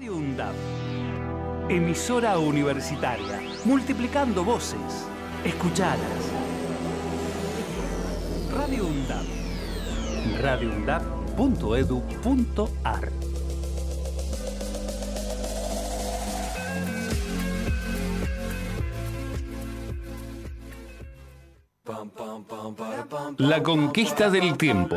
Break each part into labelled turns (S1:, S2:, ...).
S1: Radio UNDAP. Emisora universitaria, multiplicando voces. Escuchalas. Radio UNDAP. radioundap.edu.ar La conquista del tiempo.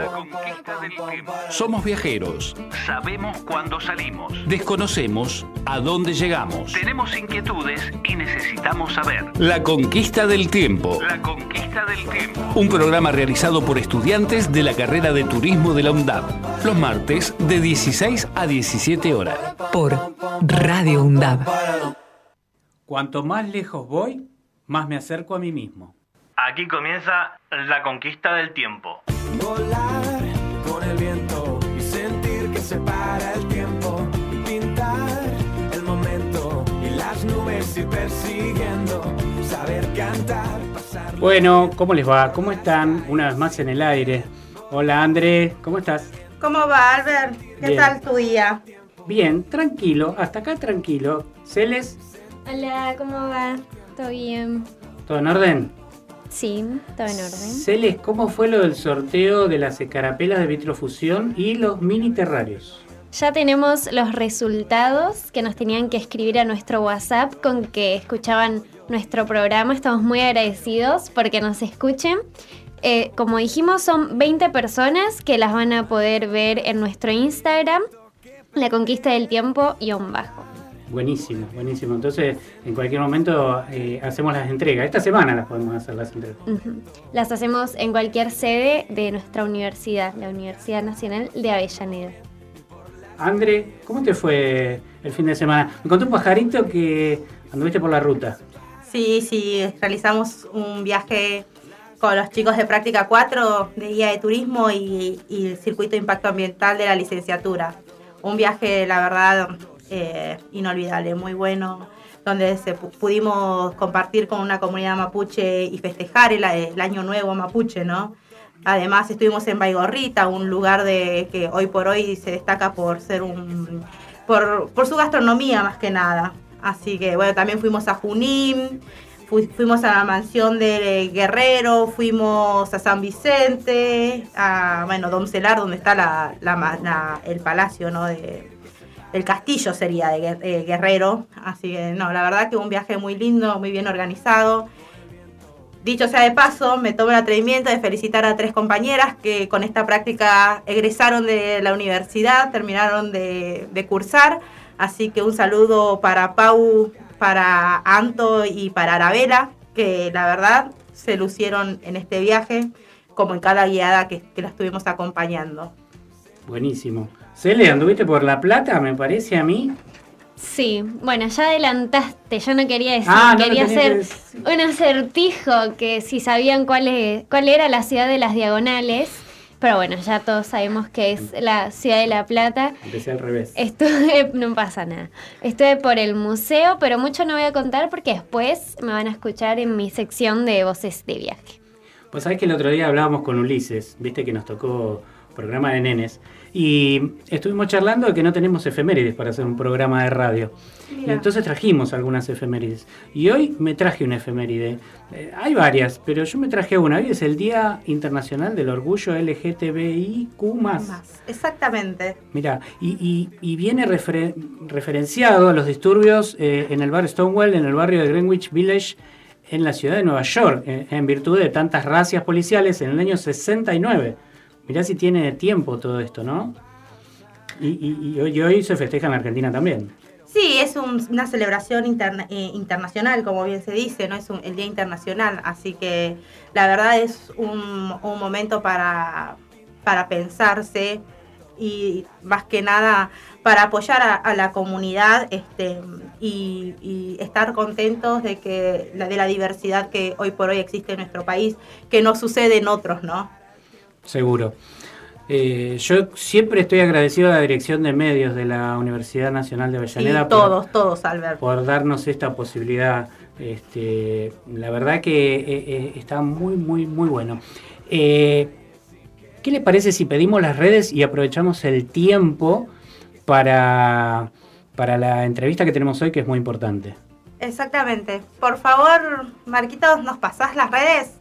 S1: Somos viajeros.
S2: Sabemos cuándo salimos.
S1: Desconocemos a dónde llegamos.
S2: Tenemos inquietudes y necesitamos saber.
S1: La conquista del tiempo.
S2: La conquista del tiempo.
S1: Un programa realizado por estudiantes de la carrera de turismo de la UNDAB. Los martes de 16 a 17 horas.
S3: Por Radio UNDAB.
S4: Cuanto más lejos voy, más me acerco a mí mismo.
S2: Aquí comienza la conquista del tiempo.
S5: Volar sentir que se para el tiempo. Pintar el momento y las nubes ir persiguiendo. Saber cantar, pasar.
S4: Bueno, ¿cómo les va? ¿Cómo están? Una vez más en el aire. Hola André, ¿cómo estás?
S6: ¿Cómo va, Albert? ¿Qué
S4: Bien.
S6: tal tu día?
S4: Bien, tranquilo, hasta acá tranquilo. Celes,
S7: Hola, ¿cómo va? ¿Todo bien?
S4: ¿todo en orden?
S7: Sí, todo en orden.
S4: Celes, ¿cómo fue lo del sorteo de las escarapelas de vitrofusión y los mini terrarios?
S7: Ya tenemos los resultados que nos tenían que escribir a nuestro WhatsApp con que escuchaban nuestro programa. Estamos muy agradecidos porque nos escuchen. Eh, como dijimos, son 20 personas que las van a poder ver en nuestro Instagram, La Conquista del Tiempo y un bajo.
S4: Buenísimo, buenísimo. Entonces, en cualquier momento eh, hacemos las entregas. Esta semana las podemos hacer las entregas.
S7: Las hacemos en cualquier sede de nuestra universidad, la Universidad Nacional de Avellaneda.
S4: André, ¿cómo te fue el fin de semana? Me contó un pajarito que anduviste por la ruta.
S6: Sí, sí, realizamos un viaje con los chicos de Práctica 4 de Guía de Turismo y, y el Circuito de Impacto Ambiental de la licenciatura. Un viaje, la verdad, eh, inolvidable, muy bueno, donde se pu- pudimos compartir con una comunidad mapuche y festejar el, el Año Nuevo mapuche, ¿no? Además estuvimos en Baigorrita, un lugar de que hoy por hoy se destaca por ser un por, por su gastronomía más que nada. Así que bueno, también fuimos a Junín, fu- fuimos a la mansión de Guerrero, fuimos a San Vicente, a bueno, Domcelar, donde está la, la la- el palacio, ¿no? De, el castillo sería de eh, Guerrero. Así que no, la verdad que un viaje muy lindo, muy bien organizado. Dicho sea de paso, me tomo el atrevimiento de felicitar a tres compañeras que con esta práctica egresaron de la universidad, terminaron de, cursar. Así que un saludo para Pau, para Anto y para Arabela, que la verdad se lucieron en este viaje, como en cada guiada que, que la estuvimos acompañando.
S4: Buenísimo. Cele, anduviste por La Plata, me parece a mí.
S7: Sí, bueno, ya adelantaste, yo no quería decir,
S4: Ah, no
S7: quería hacer
S4: que
S7: un acertijo que si sabían cuál, es- cuál era la ciudad de las diagonales, pero bueno, ya todos sabemos que es la ciudad de La Plata.
S4: Empecé al revés.
S7: Estuve, no pasa nada, estuve por el museo, pero mucho no voy a contar porque después me van a escuchar en mi sección de voces de viaje.
S4: Pues sabés que el otro día hablábamos con Ulises, viste que nos tocó programa de nenes, y estuvimos charlando de que no tenemos efemérides para hacer un programa de radio. Y entonces trajimos algunas efemérides. Y hoy me traje una efeméride. Eh, hay varias, pero yo me traje una. Hoy es el Día Internacional del Orgullo LGTBIQ+.
S6: Exactamente.
S4: Mira, y, y- y viene refer- referenciado a los disturbios eh, en el bar Stonewall, en el barrio de Greenwich Village, en la ciudad de Nueva York, eh, en virtud de tantas racias policiales en el año 69. Mirá si tiene tiempo todo esto, ¿no? Y, hoy, se festeja en Argentina también.
S6: Sí, es un- una celebración eh, internacional, como bien se dice, no es un- el Día Internacional, así que la verdad es un, momento para, para pensarse y más que nada para apoyar a, la comunidad este, y, y estar contentos de que de la diversidad que hoy por hoy existe en nuestro país, que no sucede en otros, ¿no?
S4: Seguro. Eh, yo siempre estoy agradecido a la Dirección de Medios de la Universidad Nacional de
S6: Sí,
S4: Avellaneda por-
S6: todos, todos, Albert.
S4: por darnos esta posibilidad. Este, la verdad que eh, eh, está muy, muy, muy bueno. ¿Qué les parece si pedimos las redes y aprovechamos el tiempo para, para la entrevista que tenemos hoy, que es muy importante.
S6: Exactamente. Por favor, Marquitos, ¿nos pasás las redes?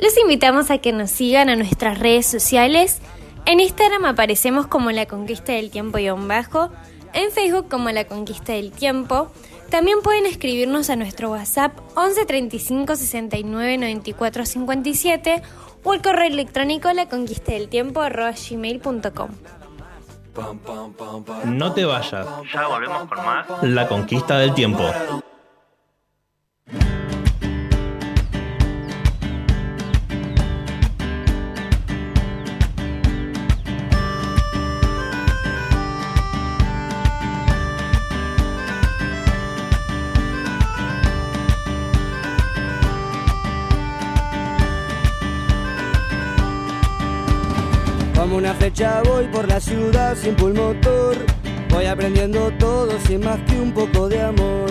S2: Los invitamos a que nos sigan a nuestras redes sociales. En Instagram aparecemos como La Conquista del Tiempo y un bajo, en Facebook como La Conquista del Tiempo. También pueden escribirnos a nuestro WhatsApp 11 35 69 94 57 o al correo electrónico la conquista del tiempo gmail.com.
S8: No te vayas.
S1: Ya volvemos con más.
S8: La conquista del tiempo.
S9: Como una flecha voy por la ciudad sin pulmotor. Voy aprendiendo todo sin más que un poco de amor.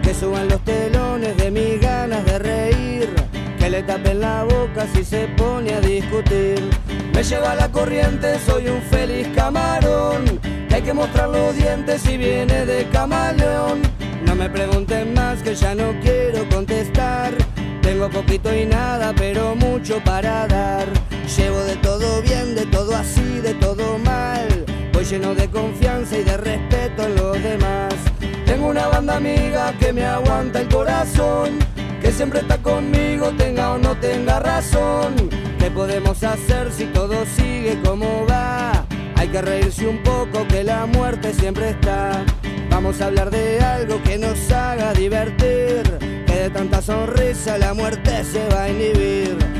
S9: Que suban los telones de mis ganas de reír. Que le tapen la boca si se pone a discutir. Me lleva la corriente, soy un feliz camarón. Hay que mostrar los dientes si viene de camaleón. No me pregunten más que ya no quiero contestar. Tengo poquito y nada, pero mucho para dar. Llevo de todo bien, de todo así, de todo mal. Voy lleno de confianza y de respeto en los demás. Tengo una banda amiga que me aguanta el corazón, que siempre está conmigo, tenga o no tenga razón. ¿Qué podemos hacer si todo sigue como va? Hay que reírse un poco, que la muerte siempre está. Vamos a hablar de algo que nos haga divertir, que de tanta sonrisa la muerte se va a inhibir.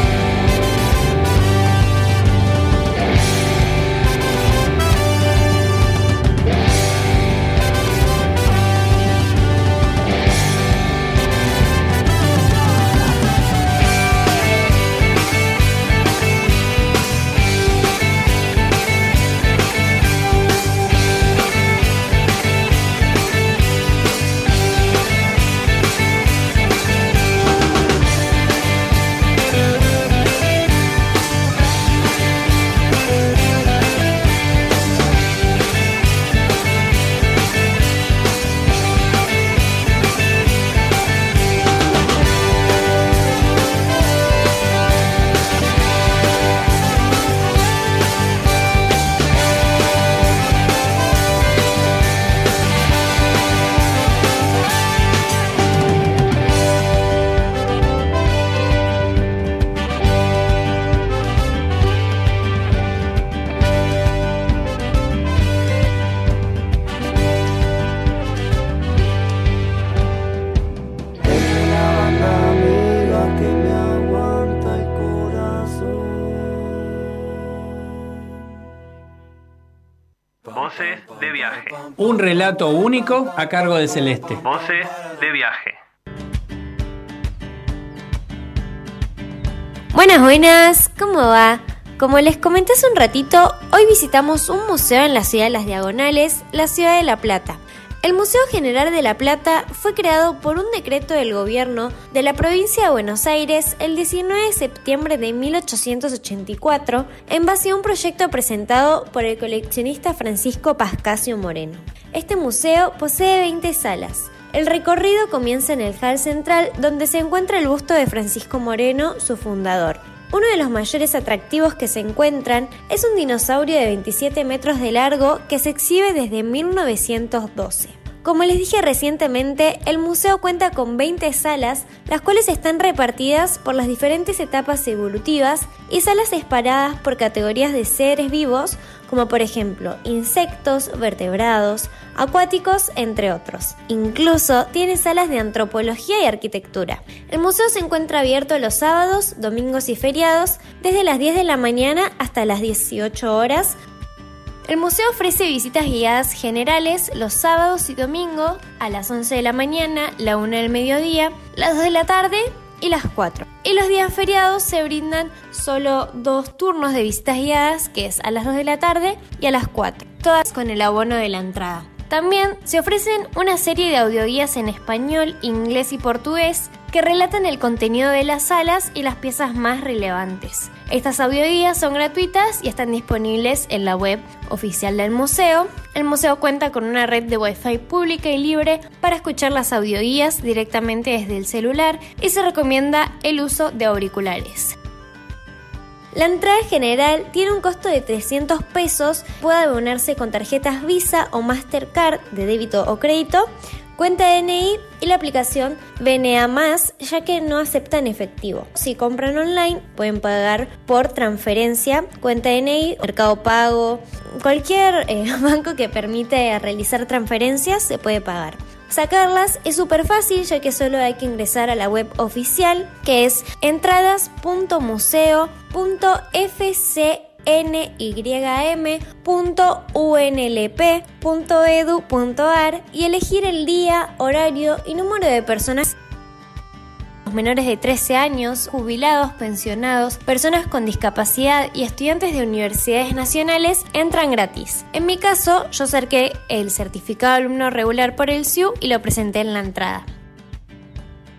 S4: Relato único a cargo de Celeste.
S1: Voces de viaje.
S2: Buenas, buenas, ¿cómo va? Como les comenté hace un ratito, hoy visitamos un museo en la ciudad de Las Diagonales, la ciudad de La Plata. El Museo General de La Plata fue creado por un decreto del gobierno de la provincia de Buenos Aires el 19 de septiembre de 1884 en base a un proyecto presentado por el coleccionista Francisco Pascasio Moreno. Este museo posee 20 salas. El recorrido comienza en el hall central donde se encuentra el busto de Francisco Moreno, su fundador. Uno de los mayores atractivos que se encuentran es un dinosaurio de 27 metros de largo que se exhibe desde 1912. Como les dije recientemente, el museo cuenta con 20 salas, las cuales están repartidas por las diferentes etapas evolutivas y salas separadas por categorías de seres vivos, como por ejemplo insectos, vertebrados, acuáticos, entre otros. Incluso tiene salas de antropología y arquitectura. El museo se encuentra abierto los sábados, domingos y feriados, desde las 10 de la mañana hasta las 18 horas, el museo ofrece visitas guiadas generales los sábados y domingos a las 11 de la mañana, la 1 del mediodía, las 2 de la tarde
S10: y las 4. Y los días feriados se brindan solo dos turnos de visitas guiadas, que es a las 2 de la tarde y a las 4, todas con el abono de la entrada. También se ofrecen una serie de audioguías en español, inglés y portugués que relatan el contenido de las salas y las piezas más relevantes. Estas audioguías son gratuitas y están disponibles en la web oficial del museo. El museo cuenta con una red de Wi-Fi pública y libre para escuchar las audioguías directamente desde el celular y se recomienda el uso de auriculares. La entrada general tiene un costo de 300 pesos, puede abonarse con tarjetas Visa o Mastercard de débito o crédito, cuenta DNI y la aplicación BNA ya que no aceptan efectivo. Si compran online pueden pagar por transferencia, cuenta DNI, Mercado Pago, cualquier eh, banco que permite realizar transferencias se puede pagar. Sacarlas es súper fácil ya que solo hay que ingresar a la web oficial que es entradas.museo.fcnym.unlp.edu.ar y elegir el día, horario y número de personas menores de 13 años, jubilados, pensionados, personas con discapacidad y estudiantes de universidades nacionales entran gratis. En mi caso, yo cerqué el certificado alumno regular por el SIU y lo presenté en la entrada.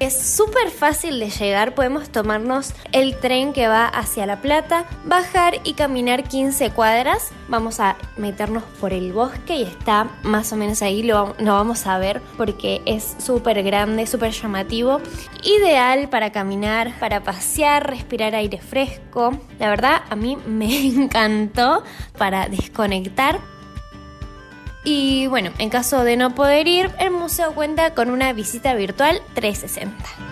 S10: Es súper fácil de llegar, podemos tomarnos el tren que va hacia La Plata, bajar y caminar 15 cuadras. Vamos a meternos por el bosque y está más o menos ahí, lo, lo vamos a ver porque es súper grande, súper llamativo. Ideal para caminar, para pasear, respirar aire fresco. La verdad, a mí me encantó para desconectar. Y bueno, en caso de no poder ir, el museo cuenta con una visita virtual 360.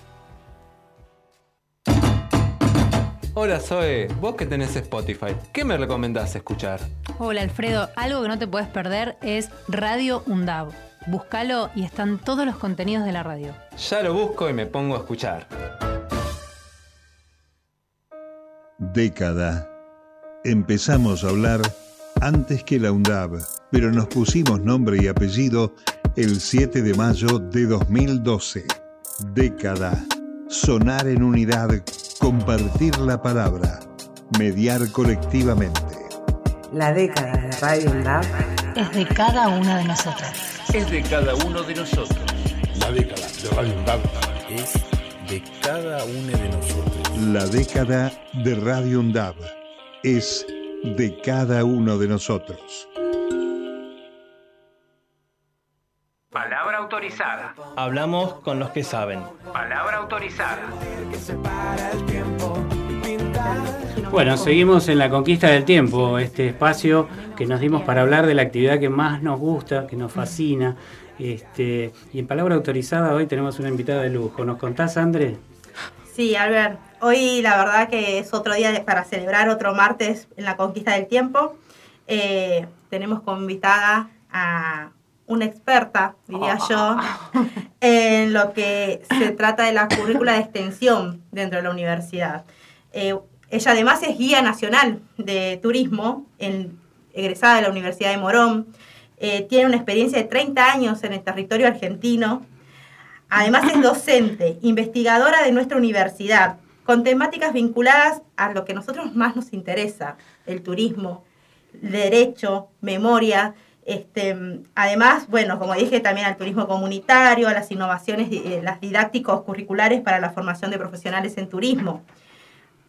S11: Hola Zoe, vos que tenés Spotify, ¿qué me recomendás escuchar?
S12: Hola Alfredo, algo que no te puedes perder es Radio UNDAB. Búscalo y están todos los contenidos de la radio.
S11: Ya lo busco y me pongo a escuchar.
S13: Década. Empezamos a hablar antes que la UNDAB, pero nos pusimos nombre y apellido el 7 de mayo de 2012. Década. Sonar en unidad, compartir la palabra, mediar colectivamente.
S14: La década de Radio UNDAB
S12: es de cada una de nosotros.
S1: Es de cada uno de nosotros.
S15: La década de Radio UNDAB es de cada uno de nosotros.
S13: La década de Radio UNDAB es de cada uno de nosotros.
S2: Autorizada.
S8: Hablamos con los que saben.
S2: Palabra autorizada.
S4: Bueno, seguimos en la conquista del tiempo, este espacio que nos dimos para hablar de la actividad que más nos gusta, que nos fascina. Este, y en palabra autorizada hoy tenemos una invitada de lujo. ¿Nos contás, André?
S6: Sí, Albert. Hoy la verdad que es otro día para celebrar otro martes en la conquista del tiempo. Eh, tenemos como invitada a una experta, diría yo, en lo que se trata de la currícula de extensión dentro de la universidad. Eh, ella además es guía nacional de turismo, en, egresada de la Universidad de Morón. Eh, tiene una experiencia de 30 años en el territorio argentino. Además es docente, investigadora de nuestra universidad, con temáticas vinculadas a lo que a nosotros más nos interesa, el turismo, derecho, memoria Este, además, bueno, como dije, también al turismo comunitario, a las innovaciones, eh, las didácticos curriculares para la formación de profesionales en turismo.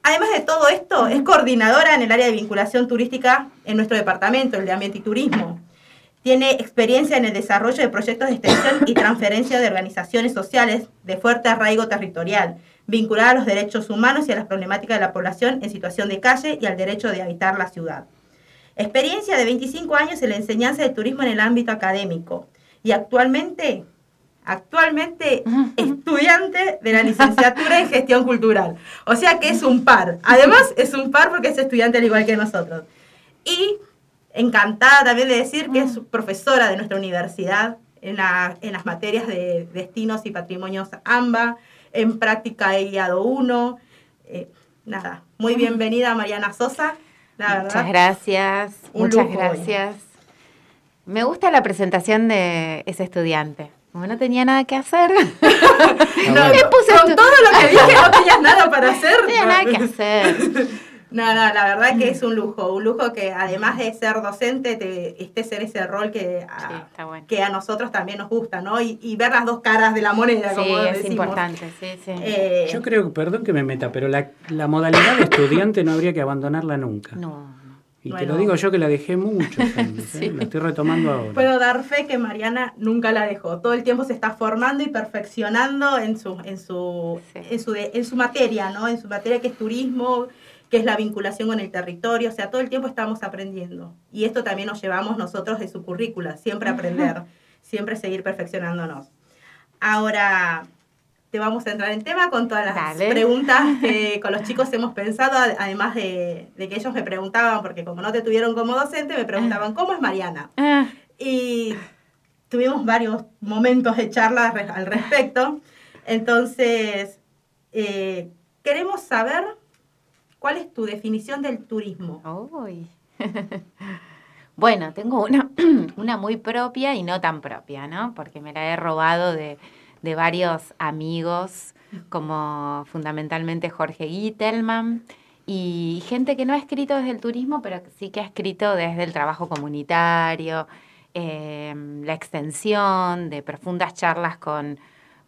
S6: Además de todo esto, es coordinadora en el área de vinculación turística en nuestro departamento, el de Ambiente y Turismo. Tiene experiencia en el desarrollo de proyectos de extensión y transferencia de organizaciones sociales de fuerte arraigo territorial, vinculada a los derechos humanos y a las problemáticas de la población en situación de calle y al derecho de habitar la ciudad. Experiencia de 25 años en la enseñanza de turismo en el ámbito académico y actualmente actualmente estudiante de la licenciatura en gestión cultural. O sea que es un par. Además es un par porque es estudiante al igual que nosotros. Y encantada también de decir que es profesora de nuestra universidad en, las materias de destinos y patrimonios AMBA, en práctica de guiado 1. Eh, nada, muy bienvenida Mariana Sosa.
S16: Muchas gracias, muchas gracias. Me gusta la presentación de ese estudiante. Como no tenía nada que hacer. no,
S6: me puse con todo lo que dije no tenías nada para hacer.
S16: No tenía nada que hacer.
S6: No, no, la verdad que es un lujo, un lujo que además de ser docente, te estés en ese rol que a, que a nosotros también nos gusta, ¿no? Y, ver las dos caras de la moneda,
S16: sí,
S6: como
S16: es importante, sí, sí.
S4: Eh, Yo creo, perdón que me meta, pero la, la modalidad de estudiante no habría que abandonarla nunca.
S16: No.
S4: Y te lo digo yo que la dejé mucho, ¿eh? la estoy retomando ahora.
S6: Puedo dar fe que Mariana nunca la dejó. Todo el tiempo se está formando y perfeccionando en su, en su, en su, en su materia, ¿no? En su materia que es turismo, que es la vinculación con el territorio. O sea, todo el tiempo estamos aprendiendo. Y esto también nos llevamos nosotros de su currícula, siempre aprender, siempre seguir perfeccionándonos. Ahora, te vamos a entrar en tema con todas las preguntas que con los chicos hemos pensado, además de, que ellos me preguntaban, porque como no te tuvieron como docente, me preguntaban, ¿cómo es Mariana?
S16: Ah.
S6: Y tuvimos varios momentos de charla al respecto. Entonces, eh, queremos saber cuál es tu definición del turismo.
S16: bueno, tengo una, una muy propia y no tan propia, ¿no? Porque me la he robado de de varios amigos, como fundamentalmente Jorge Gittelman, y gente que no ha escrito desde el turismo, pero sí que ha escrito desde el trabajo comunitario, em, la extensión, de profundas charlas con,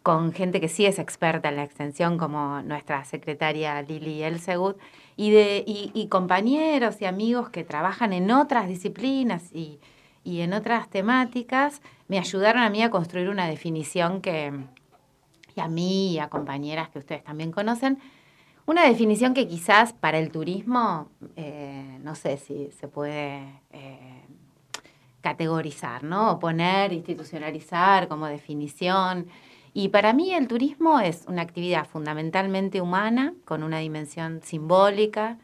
S16: con gente que sí es experta en la extensión, como nuestra secretaria Lili Elsegut, y, de, y, compañeros y amigos que trabajan en otras disciplinas y, y en otras temáticas me ayudaron a mí a construir una definición que, y a mí y a compañeras que ustedes también conocen, una definición que quizás para el turismo, eh, no sé si se puede eh, categorizar, ¿no? O poner, institucionalizar como definición. Y para mí el turismo es una actividad fundamentalmente humana, con una dimensión simbólica,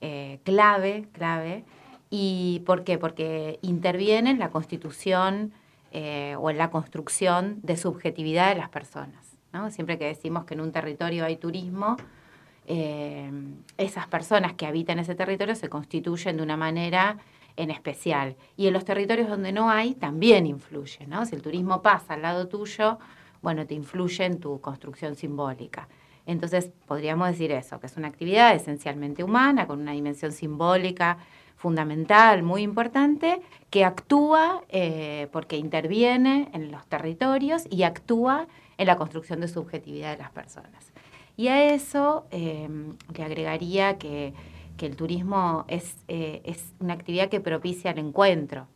S16: eh, clave, clave. ¿Y por qué? Porque interviene en la constitución eh, o en la construcción de subjetividad de las personas. Siempre que decimos que en un territorio hay turismo, eh, esas personas que habitan ese territorio se constituyen de una manera en especial. Y en los territorios donde no hay, también influye. ¿no? Si el turismo pasa al lado tuyo, bueno, te influye en tu construcción simbólica. Entonces, podríamos decir eso, que es una actividad esencialmente humana, con una dimensión simbólica fundamental, muy importante, que actúa eh, porque interviene en los territorios y actúa en la construcción de subjetividad de las personas. Y a eso eh, le agregaría que, el turismo es, eh, es una actividad que propicia el encuentro.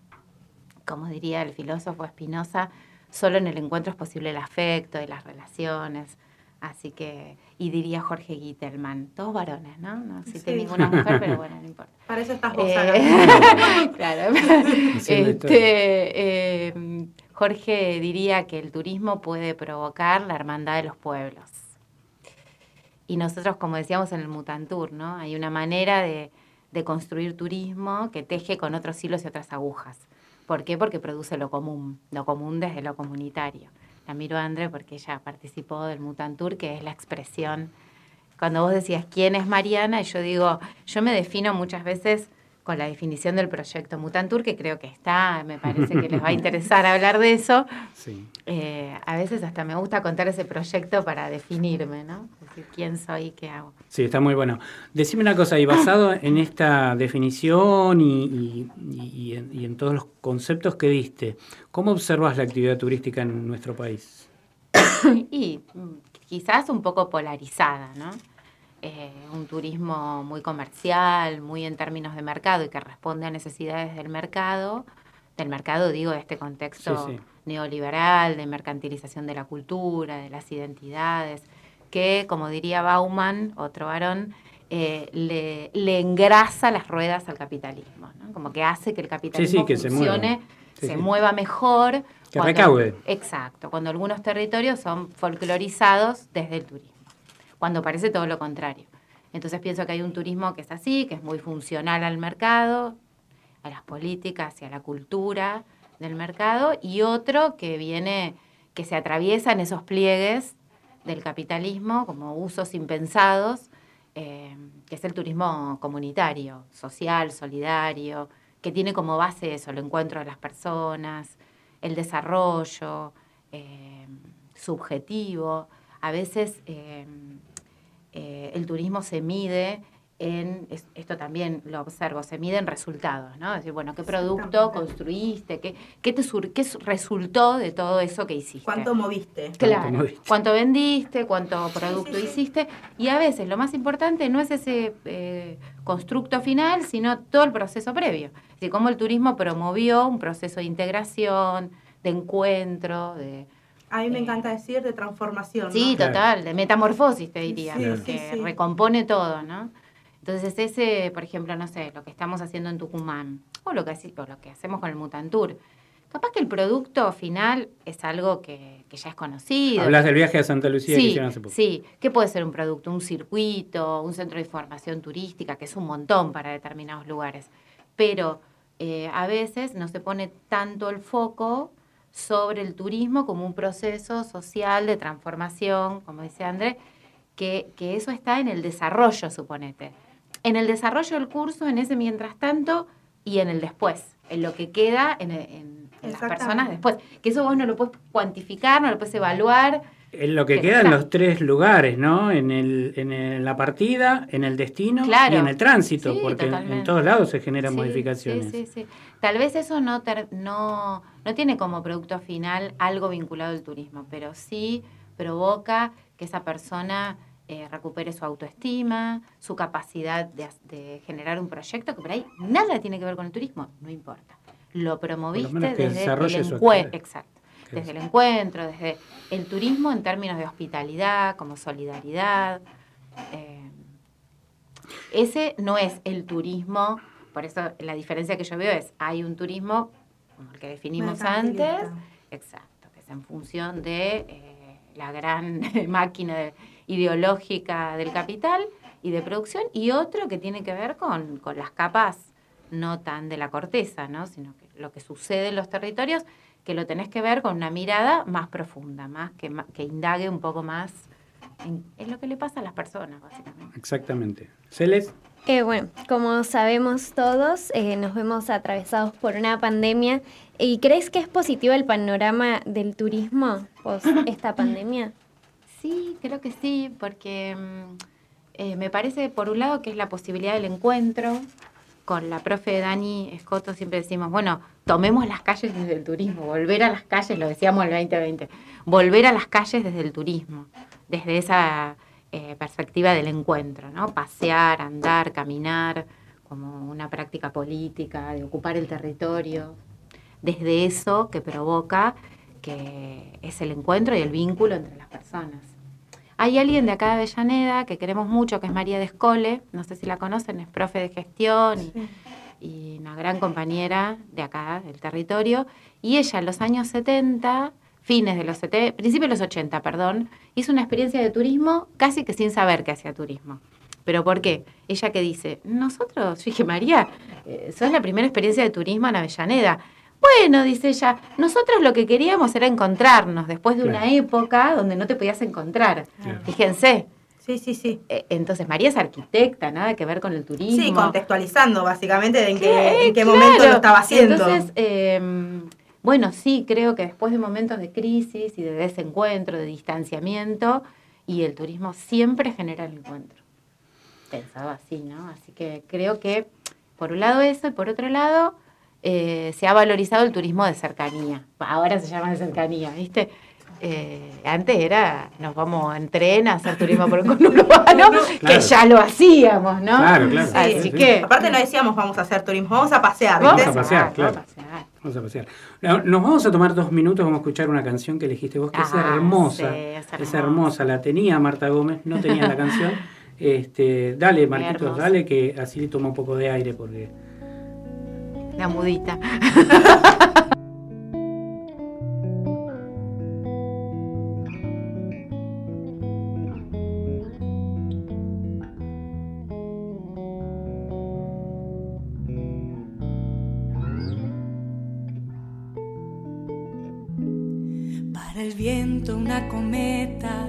S16: Como diría el filósofo Spinoza, solo en el encuentro es posible el afecto y las relaciones. Así que, y diría Jorge Gittelman, todos varones, ¿no? No existe ninguna mujer, pero bueno, no importa.
S6: Para eso estás vos
S16: eh, Claro. este, eh, Jorge diría que el turismo puede provocar la hermandad de los pueblos. Y nosotros, como decíamos en el Mutantur, ¿no? Hay una manera de, de construir turismo que teje con otros hilos y otras agujas. ¿Por qué? Porque produce lo común, lo común desde lo comunitario la miro a André porque ella participó del Mutantur, que es la expresión. Cuando vos decías quién es Mariana, yo digo, yo me defino muchas veces con la definición del proyecto Mutantur, que creo que está, me parece que les va a interesar hablar de eso.
S4: Sí.
S16: Eh, a veces hasta me gusta contar ese proyecto para definirme, ¿no? Es decir, quién soy y qué hago.
S4: Sí, está muy bueno. Decime una cosa, y basado en esta definición y, y- y en, y en todos los conceptos que diste, ¿cómo observas la actividad turística en nuestro país?
S16: y mm, quizás un poco polarizada, ¿no? Eh, un turismo muy comercial, muy en términos de mercado y que responde a necesidades del mercado, del mercado digo de este contexto
S4: Sí, sí.
S16: neoliberal, de mercantilización de la cultura, de las identidades, que como diría Bauman, otro varón, eh, le, le engrasa las ruedas al capitalismo, ¿no? como que hace que el capitalismo
S4: que se mueva.
S16: funcione, se mueva mejor.
S4: Que recaude.
S16: Exacto, cuando algunos territorios son folclorizados desde el turismo, cuando parece todo lo contrario. Entonces pienso que hay un turismo que es así, que es muy funcional al mercado, a las políticas y a la cultura del mercado, y otro que viene, que se atraviesa en esos pliegues del capitalismo como usos impensados, eh, que es el turismo comunitario, social, solidario, que tiene como base eso, el encuentro de las personas, el desarrollo eh, subjetivo. A veces eh, eh, el turismo se mide en, es- esto también lo observo, se mide en resultados, ¿no? Es decir, bueno, ¿qué producto construiste? ¿Qué, qué te sur- qué su- resultó de todo eso que hiciste?
S6: ¿Cuánto moviste?
S16: Claro,
S4: Cuánto moviste.
S16: cuánto vendiste, cuánto producto hiciste. Y a veces lo más importante no es ese eh, constructo final, sino todo el proceso previo. Es decir, cómo el turismo promovió un proceso de integración, de encuentro, de...
S6: A mí me encanta decir de transformación.
S16: Sí,
S6: ¿no?
S16: total, de metamorfosis, te diría,
S6: Sí, sí,
S16: que
S6: sí.
S16: recompone todo, ¿no? Entonces ese, por ejemplo, no sé, lo que estamos haciendo en Tucumán, o lo que, o lo que hacemos con el Mutantur, capaz que el producto final es algo que, que ya es conocido.
S4: Hablas del viaje a Santa Lucía que
S16: Sí,
S4: hicieron hace poco.
S16: sí. ¿Qué puede ser un producto? Un circuito, un centro de información turística, que es un montón para determinados lugares. Pero eh, a veces no se pone tanto el foco sobre el turismo como un proceso social de transformación, como dice André, que, que eso está en el desarrollo, suponete. En el desarrollo del curso, en ese mientras tanto y en el después, en lo que queda en, en- en las personas después. Que eso vos no lo puedes cuantificar, no lo puedes evaluar.
S4: En lo que
S16: Que
S4: queda en
S16: está.
S4: los tres lugares, ¿no? En, el, en el- la partida, en el destino
S16: Claro.
S4: y en el tránsito,
S16: Sí,
S4: porque en- en todos lados se generan
S16: Sí,
S4: modificaciones.
S16: Sí, sí, sí. Tal vez eso no, ter- no, no tiene como producto final algo vinculado al turismo, pero sí provoca que esa persona eh, recupere su autoestima, su capacidad de, de generar un proyecto que por ahí nada tiene que ver con el turismo, no importa. Lo promoviste
S4: que
S16: desde el encuentro, exacto, desde
S4: es-
S16: el encuentro, desde el turismo en términos de hospitalidad, como solidaridad. eh, ese no es el turismo, por eso la diferencia que yo veo es, hay un turismo, como el que definimos antes, exacto, que es en función de eh, la gran máquina de- ideológica del capital y de producción, y otro que tiene que ver con, con las capas no tan de la corteza, ¿no? sino que lo que sucede en los territorios, que lo tenés que ver con una mirada más profunda, más que, indague un poco más en, en lo que le pasa a las personas, básicamente.
S4: Exactamente. ¿Celes?
S7: Eh, bueno, como sabemos todos, eh, nos vemos atravesados por una pandemia. ¿Y crees que es positivo el panorama del turismo post esta pandemia?
S16: Sí, creo que sí, porque mm, eh, me parece, por un lado, que es la posibilidad del encuentro. Con la profe Dani Escoto siempre decimos, bueno, tomemos las calles desde el turismo, volver a las calles, lo decíamos el 2020, volver a las calles desde el turismo, desde esa eh, perspectiva del encuentro, ¿no? Pasear, andar, caminar, como una práctica política, de ocupar el territorio, desde eso que provoca que es el encuentro y el vínculo entre las personas. Hay alguien de acá de Avellaneda que queremos mucho, que es María Descole, no sé si la conocen, es profe de gestión y, y una gran compañera de acá, del territorio, y ella en los años 70, fines de los 70, principios de los 80, perdón, hizo una experiencia de turismo casi que sin saber que hacía turismo. ¿Pero por qué? Ella que dice, nosotros, yo dije, María, eh, sos la primera experiencia de turismo en Avellaneda. Bueno, dice ella, nosotros lo que queríamos era encontrarnos después de una época donde no te podías encontrar.
S6: Claro.
S16: Fíjense,
S6: Sí, sí, sí.
S16: Eh, Entonces, María es arquitecta, nada que ver con el turismo.
S6: Sí, contextualizando básicamente de en qué,
S16: ¿Qué?
S6: en qué
S16: Claro.
S6: momento lo estaba haciendo.
S16: Entonces, eh, bueno, sí, creo que después de momentos de crisis y de desencuentro, de distanciamiento, y el turismo siempre genera el encuentro. Pensado así, ¿no? Así que creo que, por un lado eso, y por otro lado, eh, se ha valorizado el turismo de cercanía. Ahora se llama de cercanía, ¿viste? Eh, antes era, nos vamos en tren a hacer turismo por el conurbano, que
S4: Claro.
S16: ya lo hacíamos, ¿no?
S4: Claro, claro.
S16: Así
S4: Sí, sí.
S16: que...
S6: Aparte no decíamos vamos a hacer turismo, vamos a pasear,
S4: Vamos a pasear, claro. Vamos a pasear. No, Nos vamos a tomar dos minutos, vamos a escuchar una canción que elegiste vos, que es
S16: Ah,
S4: hermosa.
S16: sí, es
S4: es hermosa, la tenía Marta Gómez, no tenía la canción. Este, dale, Marquitos, dale, que así toma un poco de aire porque.
S16: La mudita.
S17: Para el viento una cometa,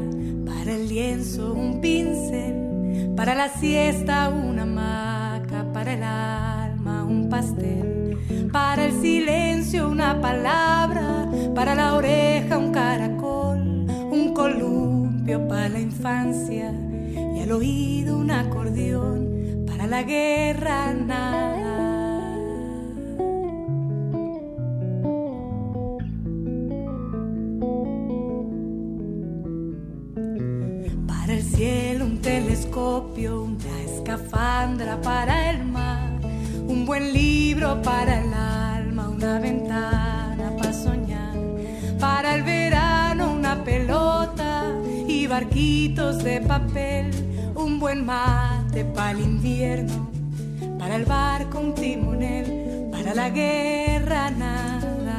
S17: para el lienzo un pincel, para la siesta una hamaca, para el alma un pastel, para el silencio una palabra, para la oreja un caracol, un columpio para la infancia y al oído un acordeón, para la guerra nada. Para el cielo un telescopio, una escafandra para el mar, un buen libro para el alma, una ventana para soñar. Para el verano una pelota y barquitos de papel, un buen mate para el invierno, para el barco un timonel, para la guerra nada.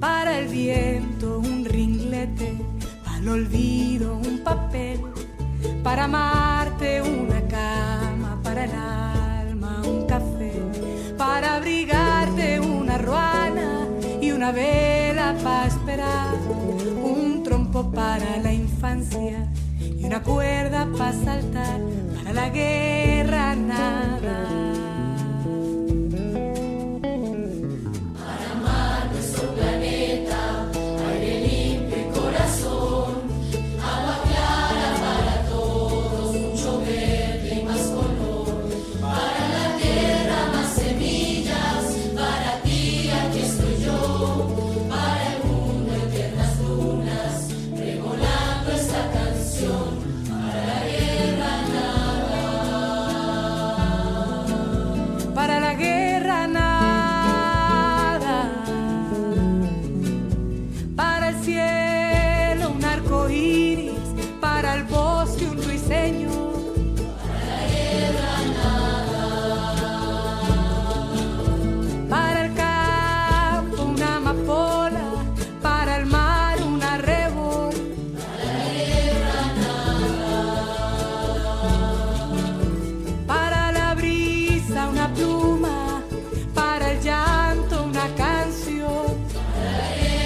S17: Para el viento un ringlete, para el olvido un papel, para amarte una para el alma un café, para abrigarte una ruana y una vela para esperar, un trompo para la infancia y una cuerda para saltar, para la guerra nada.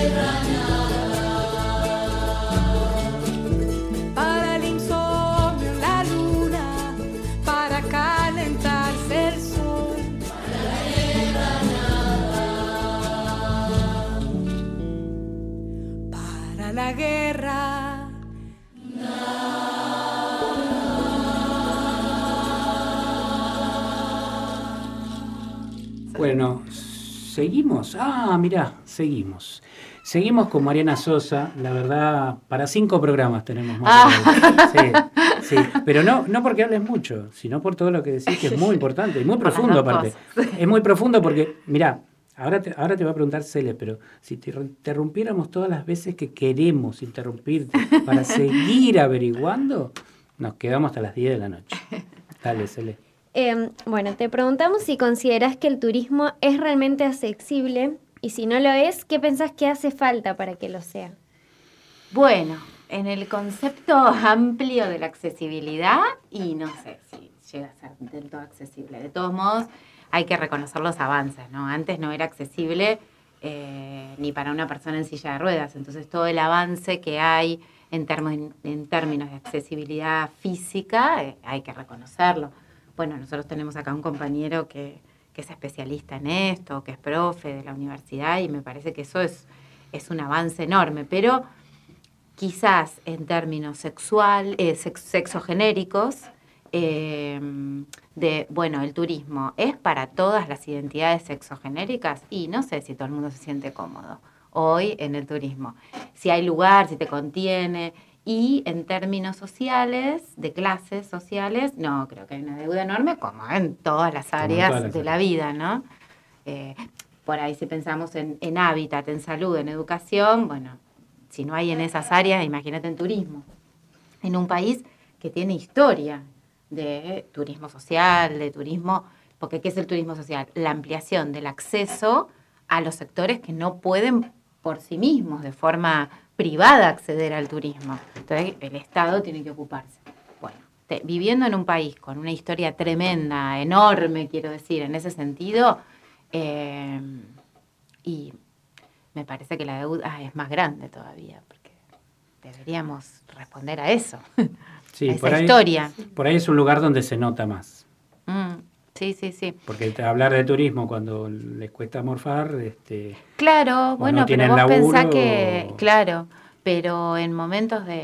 S18: Para
S4: seguimos. Ah, mirá, seguimos. Seguimos con Mariana Sosa, la verdad, para cinco programas tenemos más. Sí, sí, pero no, no porque hables mucho, sino por todo lo que decís, que es muy importante y muy profundo aparte. Es muy profundo porque, mirá, ahora te, ahora te voy a preguntar, Cele, pero si te interrumpiéramos todas las veces que queremos interrumpirte para seguir averiguando, nos quedamos hasta las 10 de la noche. Dale, Cele.
S7: Eh, bueno, te preguntamos si consideras que el turismo es realmente accesible y si no lo es, ¿qué pensás que hace falta para que lo sea?
S16: Bueno, en el concepto amplio de la accesibilidad, y no sé si llega a ser del todo accesible. De todos modos, hay que reconocer los avances, ¿no? Antes no era accesible eh, ni para una persona en silla de ruedas, entonces todo el avance que hay en, en términos de accesibilidad física, eh, hay que reconocerlo. Bueno, nosotros tenemos acá un compañero que, que es especialista en esto, que es profe de la universidad y me parece que eso es, es un avance enorme, pero quizás en términos sexual, eh, sex- sexogenéricos, eh, de, bueno, el turismo es para todas las identidades sexogenéricas y no sé si todo el mundo se siente cómodo hoy en el turismo. Si hay lugar, si te contiene. Y en términos sociales, de clases sociales, no, creo que hay una deuda enorme como en todas las áreas
S4: todas las
S16: de la vida, ¿no? Eh, por ahí si pensamos en, en hábitat, en salud, en educación, bueno, si no hay en esas áreas, imagínate en turismo. En un país que tiene historia de turismo social, de turismo, porque ¿qué es el turismo social? La ampliación del acceso a los sectores que no pueden por sí mismos, de forma privada, acceder al turismo. Entonces el Estado tiene que ocuparse. Bueno, te- viviendo en un país con una historia tremenda, enorme, quiero decir, en ese sentido, eh, y me parece que la deuda es más grande todavía, porque deberíamos responder a eso,
S4: Sí,
S16: a esa
S4: por ahí,
S16: historia.
S4: por ahí es un lugar donde se nota más.
S16: Mm, sí, sí, sí.
S4: Porque hablar de turismo cuando les cuesta morfar, este,
S16: Claro,
S4: O
S16: bueno,
S4: no
S16: pero vos pensás
S4: laburo,
S16: que,
S4: o-
S16: claro, pero en momentos de,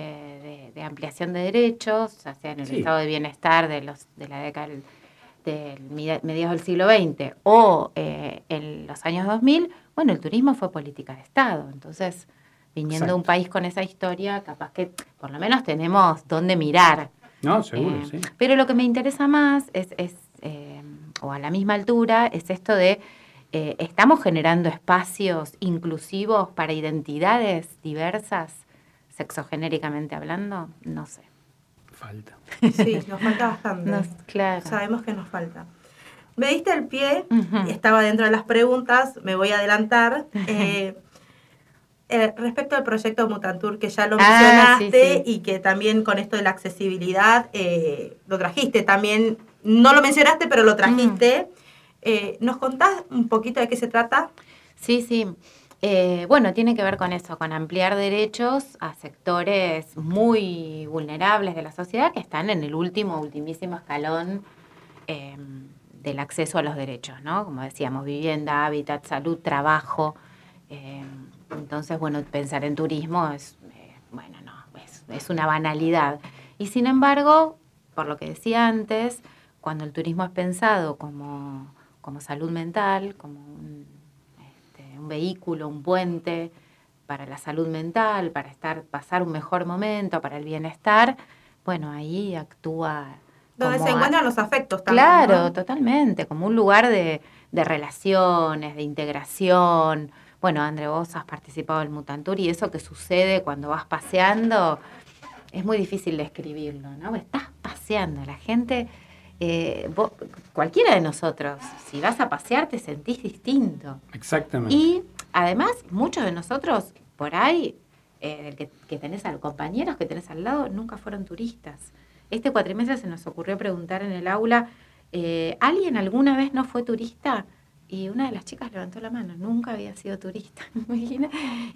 S16: de- de ampliación de derechos, ya sea en el
S4: Sí.
S16: estado de bienestar de los de la década del, del mediados del siglo XX o eh, en los años 2000, bueno, el turismo fue política de Estado. Entonces, viniendo de un país con esa historia, capaz que por lo menos tenemos dónde mirar.
S4: no, seguro,
S16: Eh,
S4: sí.
S16: Pero lo que me interesa más es, es, eh, o a la misma altura, es esto de, eh, ¿estamos generando espacios inclusivos para identidades diversas, sexogenéricamente hablando? No sé.
S4: Falta.
S6: Sí, nos falta bastante.
S16: Claro.
S6: Sabemos que nos falta. Me diste el pie,
S16: Ujú.
S6: estaba dentro de las preguntas, me voy a adelantar. Eh, eh, respecto al proyecto Mutantur, que ya lo
S16: Ah,
S6: mencionaste
S16: sí, sí.
S6: y que también con esto de la accesibilidad eh, lo trajiste también, no lo mencionaste, pero lo trajiste.
S16: Mm.
S6: Eh, ¿Nos contás un poquito de qué se trata?
S16: Sí, sí. Eh, bueno, tiene que ver con eso, con ampliar derechos a sectores muy vulnerables de la sociedad que están en el último, ultimísimo escalón eh, del acceso a los derechos, ¿no? Como decíamos, vivienda, hábitat, salud, trabajo. eh, entonces, bueno, pensar en turismo es, eh, bueno, no, es, es una banalidad. Y sin embargo, por lo que decía antes, cuando el turismo es pensado como, como salud mental, como un, este, un vehículo, un puente para la salud mental, para estar, pasar un mejor momento, para el bienestar, bueno, ahí actúa.
S6: Donde se
S16: a-
S6: encuentran los afectos también.
S16: Claro,
S6: ¿no?
S16: totalmente, como un lugar de, de relaciones, de integración. Bueno, André, vos has participado del Mutantur y eso que sucede cuando vas paseando es muy difícil describirlo, ¿no? Estás paseando, la gente, eh, vos- cualquiera de nosotros, si vas a pasear te sentís distinto.
S4: Exactamente.
S16: Y además, muchos de nosotros por ahí, eh, que, que tenés a los compañeros que tenés al lado, nunca fueron turistas. Este cuatrimestre se nos ocurrió preguntar en el aula, eh, ¿alguien alguna vez no fue turista? Y una de las chicas levantó la mano, nunca había sido turista, ¿imagina?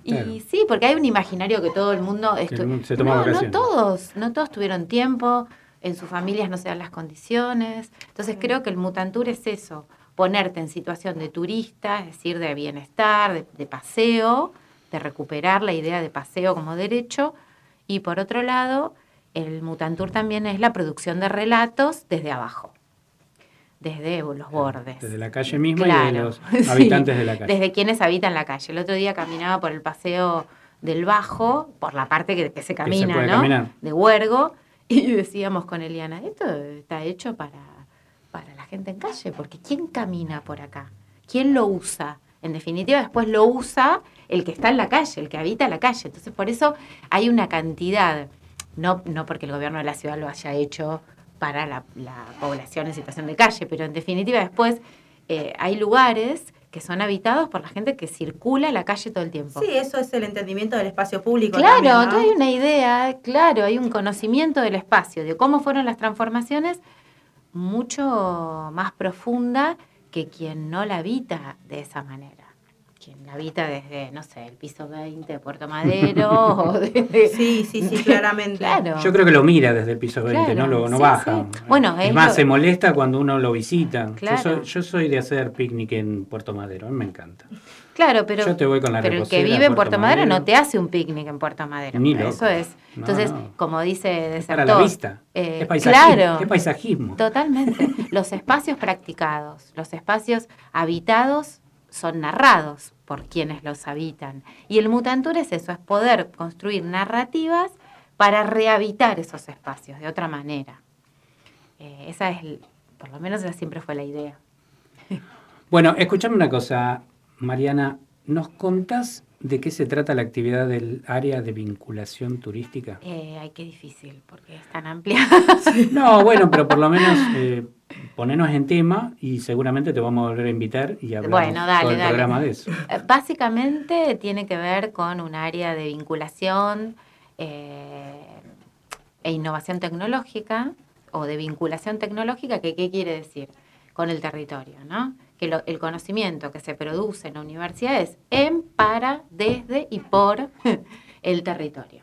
S16: Y
S4: Claro.
S16: sí, porque hay un imaginario que todo el mundo...
S4: Que se toma
S16: no, todos, no todos tuvieron tiempo, en sus familias no se dan las condiciones.
S4: Mm.
S16: Entonces creo que el Mutantur es eso, ponerte en situación de turista, es decir, de bienestar, de, de paseo, de recuperar la idea de paseo como derecho. Y por otro lado, el Mutantur también es la producción de relatos desde abajo, desde los bordes.
S4: Desde la calle misma y de los
S16: sí,
S4: habitantes de la calle.
S16: Desde quienes habitan la calle. El otro día caminaba por el paseo del Bajo, por la parte que, que se camina,
S4: puede
S16: ¿no?
S4: caminar.
S16: De Huergo, y decíamos con Eliana, esto está hecho para, para la gente en calle, porque ¿quién camina por acá? ¿Quién lo usa? En definitiva, después lo usa el que está en la calle, el que habita la calle. Entonces, por eso hay una cantidad, no, no porque el gobierno de la ciudad lo haya hecho para la, la población en situación de calle, pero en definitiva después eh, hay lugares que son habitados por la gente que circula la calle todo el tiempo.
S6: Sí, eso es el entendimiento del espacio público.
S16: Claro,
S6: también, ¿no?
S16: entonces hay una idea, claro, hay un conocimiento del espacio, de cómo fueron las transformaciones, mucho más profunda que quien no la habita de esa manera. Quien la habita desde, no sé, el piso 20 de Puerto Madero. o desde-
S6: Sí, sí, sí, claramente.
S16: Claro.
S4: Yo creo que lo mira desde el piso 20,
S16: Claro,
S4: no, lo, no
S16: sí,
S4: baja.
S16: sí. Bueno,
S4: es más,
S16: lo-
S4: se molesta cuando uno lo visita.
S16: Claro.
S4: Yo, soy, yo soy de hacer picnic en Puerto Madero, a mí me encanta.
S16: Claro, pero,
S4: Yo te voy con la
S16: pero el que vive en
S4: Puerto
S16: Puerto Madero,
S4: Madero.
S16: no te hace un picnic en Puerto Madero.
S4: Ni loco.
S16: Eso es.
S4: No,
S16: Entonces,
S4: no.
S16: como dice Desertor,
S4: para la vista.
S16: eh,
S4: Es paisajismo,
S16: claro,
S4: es paisajismo.
S16: Totalmente. los espacios practicados, los espacios habitados son narrados por quienes los habitan. Y el mutantur es eso, es poder construir narrativas para rehabilitar esos espacios de otra manera. Eh, esa es, por lo menos esa siempre fue la idea.
S4: Bueno, escuchame una cosa, Mariana. ¿Nos contás de qué se trata la actividad del área de vinculación turística?
S16: Eh, ay, qué difícil, porque es tan amplia.
S4: No, bueno, pero por lo menos eh, ponernos en tema y seguramente te vamos a volver a invitar y hablar
S16: Bueno, dale,
S4: el
S16: dale.
S4: programa de eso.
S16: Eh, Básicamente tiene que ver con un área de vinculación eh, e innovación tecnológica o de vinculación tecnológica, que qué quiere decir con el territorio, ¿no? Que lo- el conocimiento que se produce en la universidad es en, para, desde y por el territorio.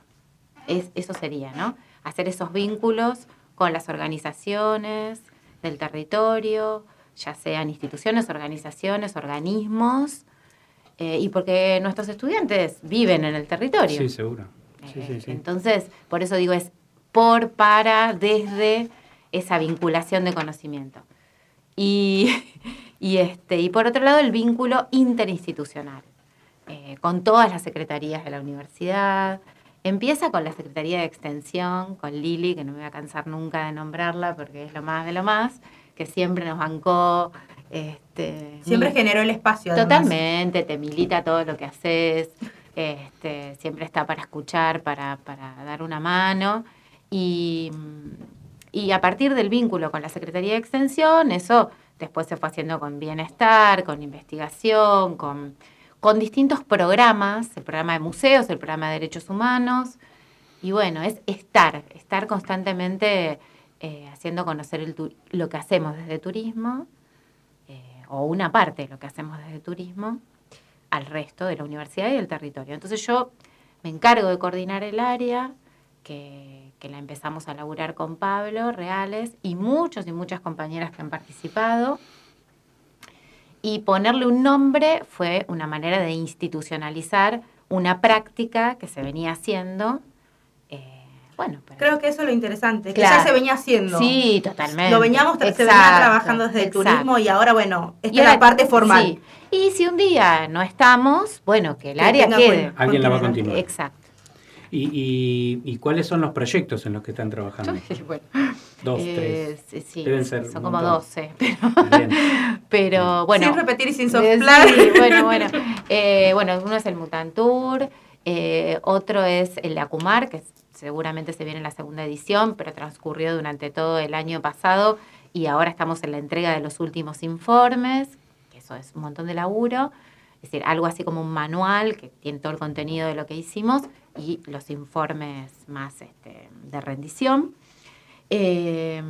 S16: Es, eso sería, ¿no? Hacer esos vínculos con las organizaciones del territorio, ya sean instituciones, organizaciones, organismos, eh, y porque nuestros estudiantes viven en el territorio.
S4: Sí, seguro. Sí, sí, sí.
S16: Entonces, por eso digo, es por, para, desde esa vinculación de conocimiento. Y, y, este, y por otro lado, el vínculo interinstitucional, eh, con todas las secretarías de la universidad. Empieza con la Secretaría de Extensión, con Lili, que no me voy a cansar nunca de nombrarla porque es lo más de lo más, que siempre nos bancó. Este,
S6: Siempre generó el espacio. además.
S16: Totalmente, te milita todo lo que haces, este, siempre está para escuchar, para, para dar una mano. Y, y a partir del vínculo con la Secretaría de Extensión, eso después se fue haciendo con bienestar, con investigación, con, con distintos programas, el programa de museos, el programa de derechos humanos. Y bueno, es estar, estar constantemente eh, haciendo conocer el lo que hacemos desde turismo eh, o una parte de lo que hacemos desde turismo al resto de la universidad y del territorio. Entonces yo me encargo de coordinar el área, que, que la empezamos a laburar con Pablo Reales y muchos y muchas compañeras que han participado. Y ponerle un nombre fue una manera de institucionalizar una práctica que se venía haciendo. eh, bueno, pero-
S6: Creo que eso es lo interesante, que ya se venía haciendo.
S16: Sí, totalmente.
S6: Lo veníamos, tra- se venía trabajando desde el turismo y ahora, bueno, esta
S16: Y
S6: es
S16: ahora-
S6: la parte formal.
S16: sí. Y si un día no estamos, bueno, que el
S6: Que
S16: área quede.
S4: Alguien la va a continuar.
S16: Exacto.
S4: ¿Y, y, y cuáles son los proyectos en los que están trabajando?
S16: Bueno,
S4: Dos,
S16: eh,
S4: tres.
S16: sí, sí,
S4: Deben ser
S16: son como. 12, pero, pero bueno.
S6: Sin repetir y sin soplar.
S16: sí, bueno, bueno. Eh, bueno, uno es el Mutantour, eh, otro es el Acumar, que seguramente se viene en la segunda edición, pero transcurrió durante todo el año pasado y ahora estamos en la entrega de los últimos informes, que eso es un montón de laburo. Es decir, algo así como un manual que tiene todo el contenido de lo que hicimos y los informes más este, de rendición. Eh,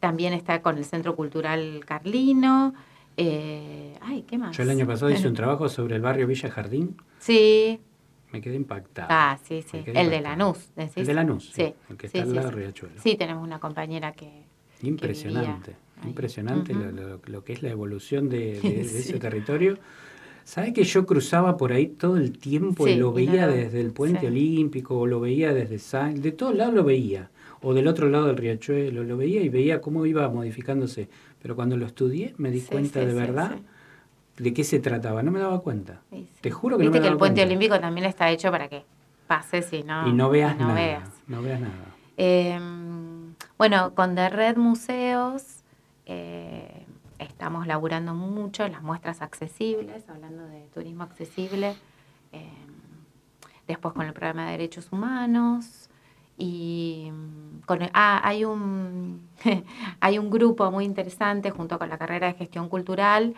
S16: también está con el Centro Cultural Carlino. eh, ay, ¿qué más?
S4: Yo el año pasado hice un trabajo sobre el barrio Villa Jardín.
S16: Sí.
S4: Me quedé impactado.
S16: Ah, sí, sí. El de. Lanús. ¿decís?
S4: El de Lanús,
S16: Sí.
S4: el que
S16: sí,
S4: está al
S16: sí,
S4: lado
S16: sí.
S4: de Riachuelo.
S16: Sí, tenemos una compañera que.
S4: Impresionante, impresionante lo, lo- lo que es la evolución de, de- de
S16: Sí.
S4: ese territorio. ¿Sabes que yo cruzaba por ahí todo el tiempo y lo
S16: y no
S4: veía desde el puente
S16: sí.
S4: olímpico, o lo veía desde San, de todos lados lo veía, o del otro lado del riachuelo, lo veía y veía cómo iba modificándose. Pero cuando lo estudié me di
S16: Sí,
S4: cuenta de verdad de qué se trataba, no me daba cuenta. Te juro que no
S16: Viste
S4: me
S16: que
S4: daba
S16: el puente
S4: cuenta.
S16: olímpico también está hecho para que pases y no,
S4: y no veas
S16: y no
S4: nada,
S16: veas.
S4: no veas nada.
S16: Eh, bueno, con The Red Museos eh, estamos laburando mucho las muestras accesibles, hablando de turismo accesible. eh, después con el programa de derechos humanos. Y mm, ah, hay un hay un grupo muy interesante junto con la carrera de gestión cultural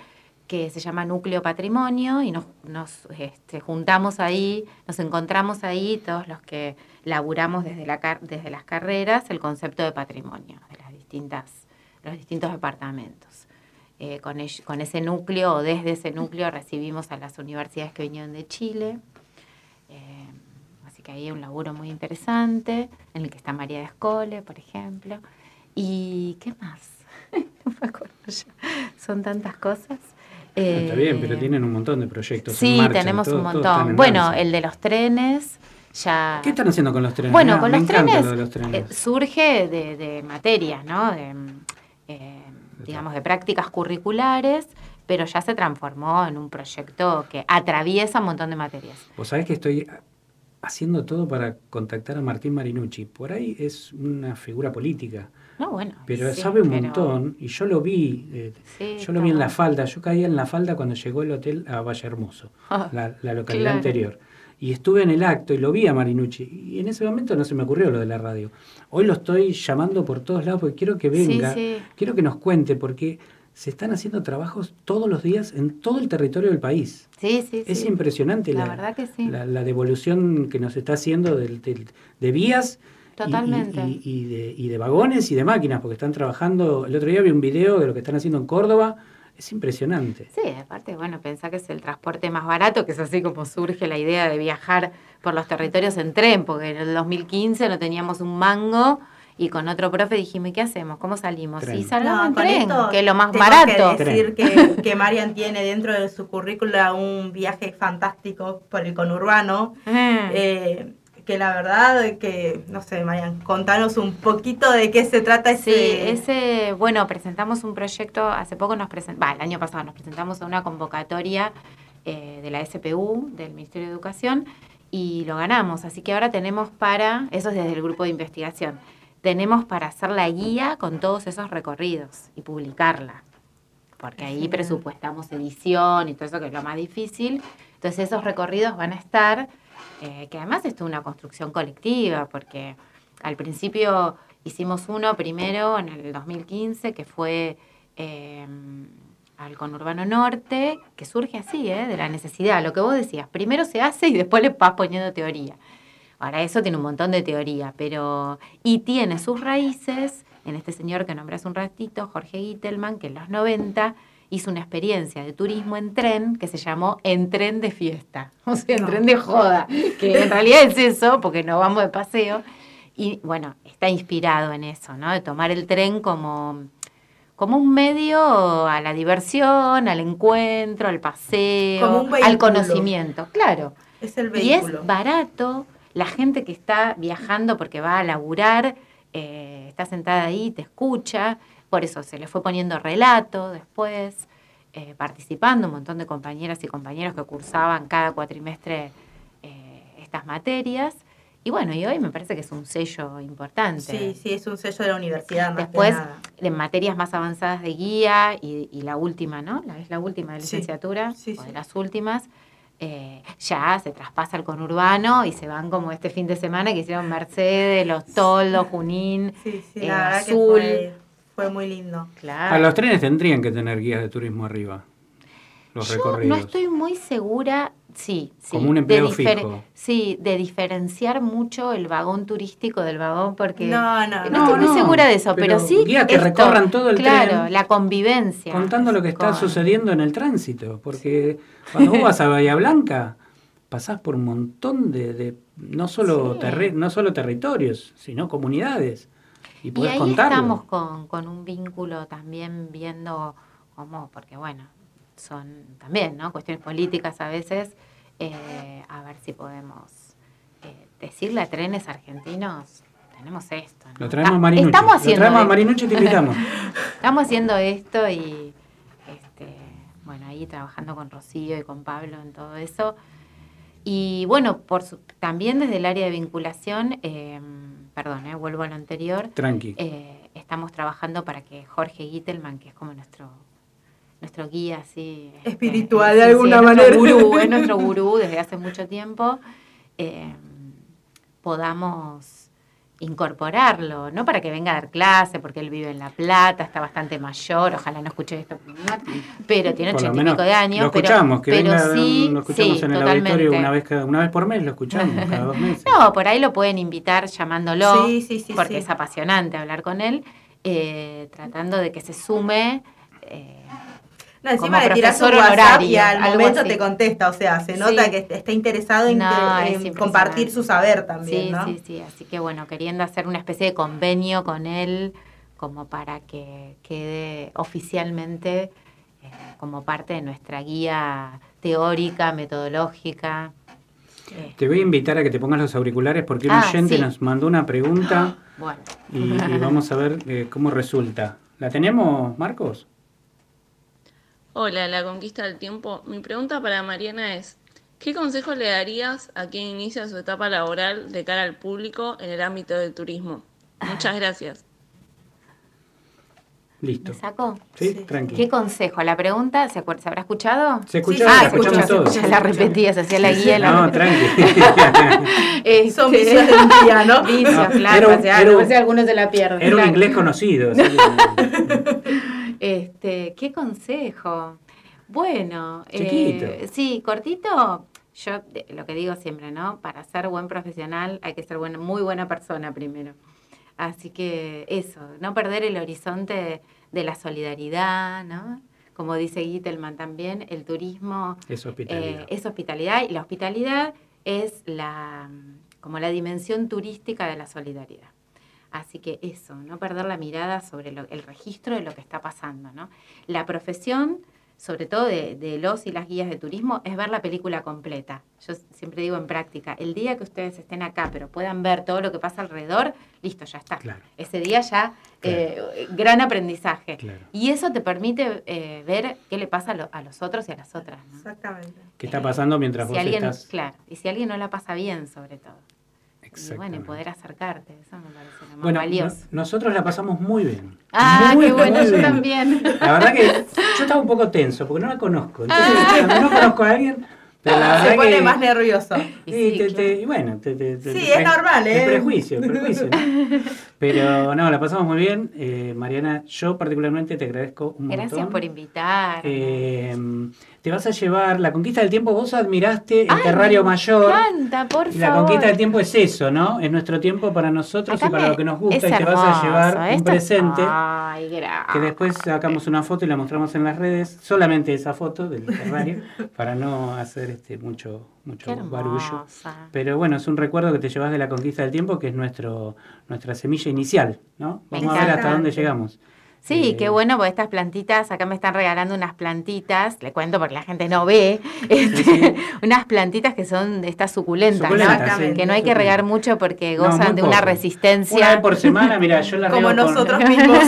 S16: que se llama Núcleo Patrimonio y nos, nos este, juntamos ahí, nos encontramos ahí todos los que laburamos desde, la, desde las carreras el concepto de patrimonio de las distintas, los distintos departamentos. Eh, con, ell- con ese núcleo o desde ese núcleo recibimos a las universidades que vinieron de Chile. Eh, así que ahí hay un laburo muy interesante en el que está María de Escole, por ejemplo. ¿Y qué más? no me acuerdo ya. Son tantas cosas.
S4: Está bien, pero
S16: Eh,
S4: tienen un montón de proyectos. en
S16: Sí,
S4: marcha,
S16: tenemos
S4: todo-
S16: un montón.
S4: en
S16: Bueno, el de los trenes, ya...
S4: ¿Qué están haciendo con los trenes?
S16: Bueno, con los trenes,
S4: lo de los trenes.
S16: eh, surge de, de materias, ¿no? De, digamos, de prácticas curriculares, pero ya se transformó en un proyecto que atraviesa un montón de materias.
S4: Vos sabés que estoy haciendo todo para contactar a Martín Marinucci. Por ahí es una figura política,
S16: No, bueno.
S4: pero
S16: sí,
S4: sabe un
S16: pero-
S4: montón. Y yo lo vi, eh,
S16: Sí,
S4: yo lo vi en la falda. Yo caía en la falda cuando llegó el hotel a Valle Hermoso, la, la localidad
S16: claro.
S4: anterior. Y estuve en el acto y lo vi a Marinucci. Y en ese momento no se me ocurrió lo de la radio. Hoy lo estoy llamando por todos lados porque quiero que venga,
S16: sí.
S4: quiero que nos cuente, porque se están haciendo trabajos todos los días en todo el territorio del país.
S16: Sí, sí,
S4: Es
S16: sí.
S4: impresionante
S16: La
S4: la,
S16: verdad que sí.
S4: la, la devolución que nos está haciendo del- del- de vías y-
S16: Totalmente.
S4: Y, y de, y de vagones y de máquinas, porque están trabajando. El otro día vi un video de lo que están haciendo en Córdoba. Es impresionante.
S16: Sí, aparte, bueno, pensá que es el transporte más barato, que es así como surge la idea de viajar por los territorios en tren, porque en el 2015 no teníamos un mango y con otro profe dijimos, ¿y qué hacemos? ¿Cómo salimos?
S4: Tren.
S16: Y salgamos
S6: No,
S16: en tren, que es lo más
S6: tengo
S16: barato.
S6: que decir que, que Marian tiene dentro de su currícula un viaje fantástico por el conurbano.
S16: Mm.
S6: eh, que la verdad que, no sé, Marian, contanos un poquito de qué se trata
S16: Sí,
S6: ese...
S16: ese, bueno, presentamos un proyecto, hace poco nos presentamos, el año pasado nos presentamos a una convocatoria eh, de la SPU, del Ministerio de Educación, y lo ganamos. Así que ahora tenemos para, eso es desde el grupo de investigación, tenemos para hacer la guía con todos esos recorridos y publicarla. Porque ahí presupuestamos edición y todo eso que es lo más difícil. Entonces esos recorridos van a estar, eh, que además es toda una construcción colectiva, porque al principio hicimos uno primero en el 2015, que fue eh, al conurbano norte, que surge así, ¿eh? de la necesidad, lo que vos decías, primero se hace y después le vas poniendo teoría. Ahora, eso tiene un montón de teoría, pero. Y tiene sus raíces en este señor que nombré hace un ratito, Jorge Gittelman, que en los 90 hizo una experiencia de turismo en tren que se llamó En tren de fiesta. O sea, en
S6: No.
S16: tren de joda. Que en realidad es eso, porque no vamos de paseo. Y bueno, está inspirado en eso, ¿no? De tomar el tren como, como un medio a la diversión, al encuentro, al paseo,
S6: Como un
S16: al
S6: vehículo.
S16: conocimiento. Claro.
S6: Es el
S16: Y es
S6: vehículo.
S16: barato, la gente que está viajando porque va a laburar, eh, está sentada ahí, te escucha, por eso se le fue poniendo relato después, eh, participando un montón de compañeras y compañeros que cursaban cada cuatrimestre eh, estas materias. Y bueno, y hoy me parece que es un sello importante.
S6: Sí, sí, es un sello de la universidad más que
S16: Después,
S6: nada.
S16: en materias más avanzadas de guía y, y la última, ¿no? La, es la última de licenciatura,
S6: sí,
S16: o de
S6: sí.
S16: las últimas, eh, ya se traspasa al conurbano y se van como este fin de semana que hicieron Mercedes, Los Toldos, Junín,
S6: Sí, sí,
S16: eh, Azul.
S6: que fue, muy lindo.
S16: Claro.
S4: A los trenes tendrían que tener guías de turismo arriba. Los
S16: Yo
S4: recorridos.
S16: no estoy muy segura, sí, sí.
S4: Como un
S16: de
S4: empleo fijo.
S16: Sí, de diferenciar mucho el vagón turístico del vagón porque
S6: No, no,
S16: no,
S6: no,
S16: estoy muy
S4: no,
S16: segura de eso, pero,
S4: pero
S16: sí
S4: guías que
S16: esto,
S4: recorran todo el
S16: claro,
S4: tren
S16: la convivencia.
S4: Contando lo que está
S16: con-
S4: sucediendo en el tránsito. Porque cuando vos vas a Bahía Blanca, pasás por un montón de, de- no, solo
S16: Sí.
S4: no solo territorios, sino comunidades. Y
S16: ahí
S4: contarlo.
S16: estamos con, con un vínculo también viendo cómo, porque bueno, son también, ¿no? Cuestiones políticas a veces, eh, a ver si podemos eh, decirle a trenes argentinos, tenemos esto. ¿no?
S4: Lo traemos a
S16: Ta-
S4: Marinucci.
S16: Estamos
S4: Lo
S16: haciendo
S4: traemos a. Marinucci y te invitamos.
S16: estamos haciendo esto y, este, bueno, ahí trabajando con Rocío y con Pablo en todo eso. Y bueno, por su- también desde el área de vinculación, eh, perdón, eh, vuelvo a lo anterior.
S4: Tranqui.
S16: eh, estamos trabajando para que Jorge Gittelman, que es como nuestro nuestro guía así este,
S6: Espiritual, de
S16: sí,
S6: alguna
S16: es nuestro
S6: manera.
S16: gurú, es nuestro gurú desde hace mucho tiempo, eh, podamos incorporarlo, no para que venga a dar clase, porque él vive en La Plata, está bastante mayor, ojalá no escuche esto, pero tiene ochenta y pico de años.
S4: Lo
S16: pero-
S4: escuchamos, que
S16: pero,
S4: venga,
S16: sí,
S4: lo escuchamos
S16: sí,
S4: en el
S16: totalmente.
S4: auditorio una vez, cada, una vez por mes, lo escuchamos, cada dos meses.
S16: No, por ahí lo pueden invitar llamándolo,
S6: Sí, sí, sí,
S16: porque
S6: sí.
S16: es apasionante hablar con él, eh, tratando de que se sume eh,
S6: No, encima
S16: como
S6: le tirás un WhatsApp
S16: honorario,
S6: y al momento
S16: así.
S6: te contesta, o sea, se nota
S16: Sí.
S6: que está interesado en,
S16: No,
S6: que-
S16: es
S6: en
S16: impresionante.
S6: compartir su saber también,
S16: Sí,
S6: ¿no?
S16: sí, sí. Así que bueno, queriendo hacer una especie de convenio con él como para que quede oficialmente eh, como parte de nuestra guía teórica, metodológica.
S4: Te voy a invitar a que te pongas los auriculares porque un
S16: Ah,
S4: oyente
S16: sí.
S4: nos mandó una pregunta
S16: Bueno.
S4: y, y vamos a ver eh, cómo resulta. ¿La tenemos, Marcos?
S19: Hola, la conquista del tiempo. Mi pregunta para Mariana es, ¿qué consejo le darías a quien inicia su etapa laboral de cara al público en el ámbito del turismo? Muchas gracias.
S4: Listo.
S16: ¿Me sacó?
S4: Sí, tranquilo.
S16: ¿Qué consejo? La pregunta, ¿se, acuer- ¿se habrá escuchado?
S4: Se escuchó,
S16: ah, escuchó,
S4: todos.
S16: Ya la repetía, se hacía la
S4: Sí,
S16: guía.
S4: sí.
S16: la
S4: No, tranqui.
S16: Este,
S6: Son vicios del día, ¿no?
S16: Vicios,
S4: No,
S16: claro.
S4: era un-
S16: o sea,
S4: era un-
S16: algunos se la pierden.
S4: Era un
S16: claro.
S4: inglés conocido.
S16: Este, ¿qué consejo? Bueno,
S4: Chiquito.
S16: eh, sí, cortito. Yo lo que digo siempre, ¿no? Para ser buen profesional hay que ser buena, muy buena persona primero. Así que eso, no perder el horizonte de la solidaridad, ¿no? Como dice Gittelman también, el turismo
S4: Es hospitalidad.
S16: eh, es hospitalidad y la hospitalidad es la como la dimensión turística de la solidaridad. Así que eso, no perder la mirada sobre lo- el registro de lo que está pasando. ¿no? La profesión, sobre todo de, de los y las guías de turismo, es ver la película completa. Yo siempre digo en práctica, el día que ustedes estén acá, pero puedan ver todo lo que pasa alrededor, listo, ya está. Ese día ya, eh, gran aprendizaje. Y eso te permite eh, ver qué le pasa a, lo- a los otros y a las otras. ¿no?
S6: Exactamente.
S4: ¿Qué está pasando mientras
S16: Si
S4: vos
S16: alguien,
S4: estás?
S16: claro, y si alguien no la pasa bien, sobre todo. Y bueno, y poder acercarte, eso me parece lo más
S4: Bueno,
S16: valioso.
S4: no- nosotros la pasamos muy bien.
S16: Ah,
S4: Muy,
S16: qué bueno, yo
S4: bien.
S16: también.
S4: La verdad que yo estaba un poco tenso porque no la conozco. Entonces, cuando no conozco a alguien, pero la
S6: Se pone
S4: que-
S6: más nervioso.
S4: Sí, te- te- y bueno, te, te- te-
S6: Sí,
S4: te-
S6: es normal,
S4: el
S6: ¿eh?
S4: prejuicio, prejuicio. ¿no? Pero no, la pasamos muy bien. Eh, Mariana, yo particularmente te agradezco un montón.
S16: Gracias por invitar.
S4: Eh, te vas a llevar la conquista del tiempo. Vos admiraste el
S16: Ay,
S4: Terrario
S16: me
S4: Mayor.
S16: encanta, por
S4: Y la
S16: favor.
S4: conquista del tiempo es eso, ¿no? Es nuestro tiempo para nosotros
S16: Acá
S4: y para lo que nos gusta. y te vas a llevar un presente.
S16: Ay, gracias.
S4: Que después sacamos una foto y la mostramos en las redes, solamente esa foto del terrario, para no hacer este mucho, mucho barullo. Pero bueno, es un recuerdo que te llevas de la conquista del tiempo, que es nuestro nuestra semilla inicial, ¿no? Vamos a ver hasta dónde llegamos.
S16: Sí,
S4: Eh,
S16: qué bueno, porque estas plantitas, acá me están regalando unas plantitas, le cuento porque la gente no ve, este, unas plantitas que son de estas suculentas, ¿no?
S4: Suculentas, sí.
S16: que no hay que regar mucho porque gozan de una resistencia.
S4: Una vez por semana, mira, yo la
S16: Como
S4: riego con-
S16: nosotros mismos.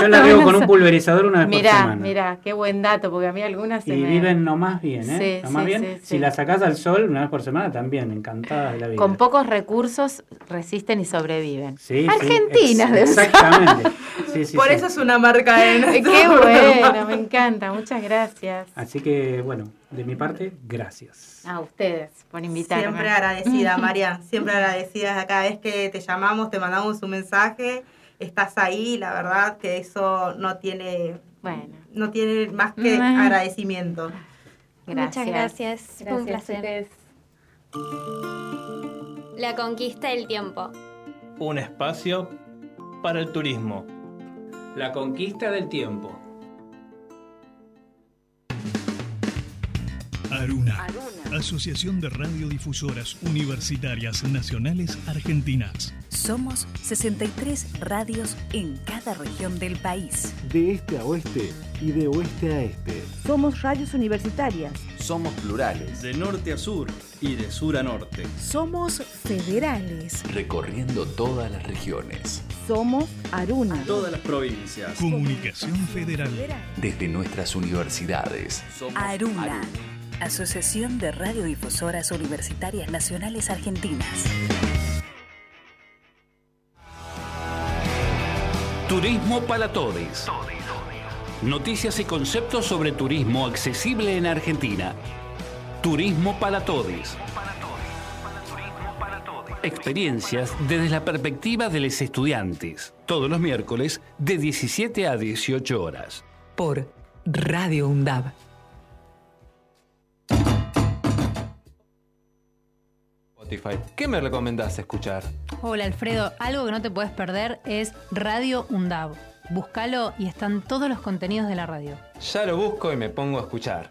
S4: Yo la riego con un pulverizador una vez por
S16: Mirá,
S4: semana.
S16: mirá, qué buen dato, porque a mí algunas se
S4: Y
S16: me...
S4: viven nomás bien, ¿eh?
S16: Sí,
S4: nomás
S16: sí,
S4: bien.
S16: sí,
S4: Si
S16: sí.
S4: la sacás al sol una vez por semana, también, encantada de la vida.
S16: Con pocos recursos resisten y sobreviven.
S4: Sí, sí,
S16: Argentinas, ser.
S4: Exactamente. Sí, sí,
S6: Por
S4: sí.
S6: eso es una marca en
S16: Qué bueno, me encanta, muchas gracias.
S4: Así que, bueno, de mi parte, gracias.
S16: A ustedes por invitarme.
S6: Siempre agradecida, María. Siempre agradecida. Cada vez que te llamamos, te mandamos un mensaje, estás ahí. La verdad que eso no tiene,
S16: bueno.
S6: no tiene más que agradecimiento.
S7: Muchas gracias. Fue un
S16: Gracias a
S7: placer. La conquista del tiempo.
S8: Un espacio para el turismo.
S4: La conquista del tiempo.
S20: Aruna. Asociación de Radiodifusoras Universitarias Nacionales Argentinas.
S21: Somos 63 radios en cada región del país.
S22: De este a oeste y de oeste a este.
S23: Somos radios universitarias.
S24: Somos plurales. De norte a sur y de sur a norte.
S23: Somos federales.
S1: Recorriendo todas las regiones.
S23: Somos Aruna.
S24: Todas las provincias.
S20: Comunicación Federal.
S1: Desde nuestras universidades.
S21: Aruna. Asociación de Radiodifusoras Universitarias Nacionales Argentinas.
S1: Turismo para Todes. Noticias y conceptos sobre turismo accesible en Argentina. Turismo para Todes. Experiencias desde la perspectiva de los estudiantes. Todos los miércoles de 17 a 18 horas.
S3: Por Radio UNDAB.
S11: Spotify. ¿Qué me recomendás escuchar?
S12: Hola Alfredo, algo que no te puedes perder es Radio UNDAB. Búscalo y están todos los contenidos de la radio.
S11: Ya lo busco y me pongo a escuchar.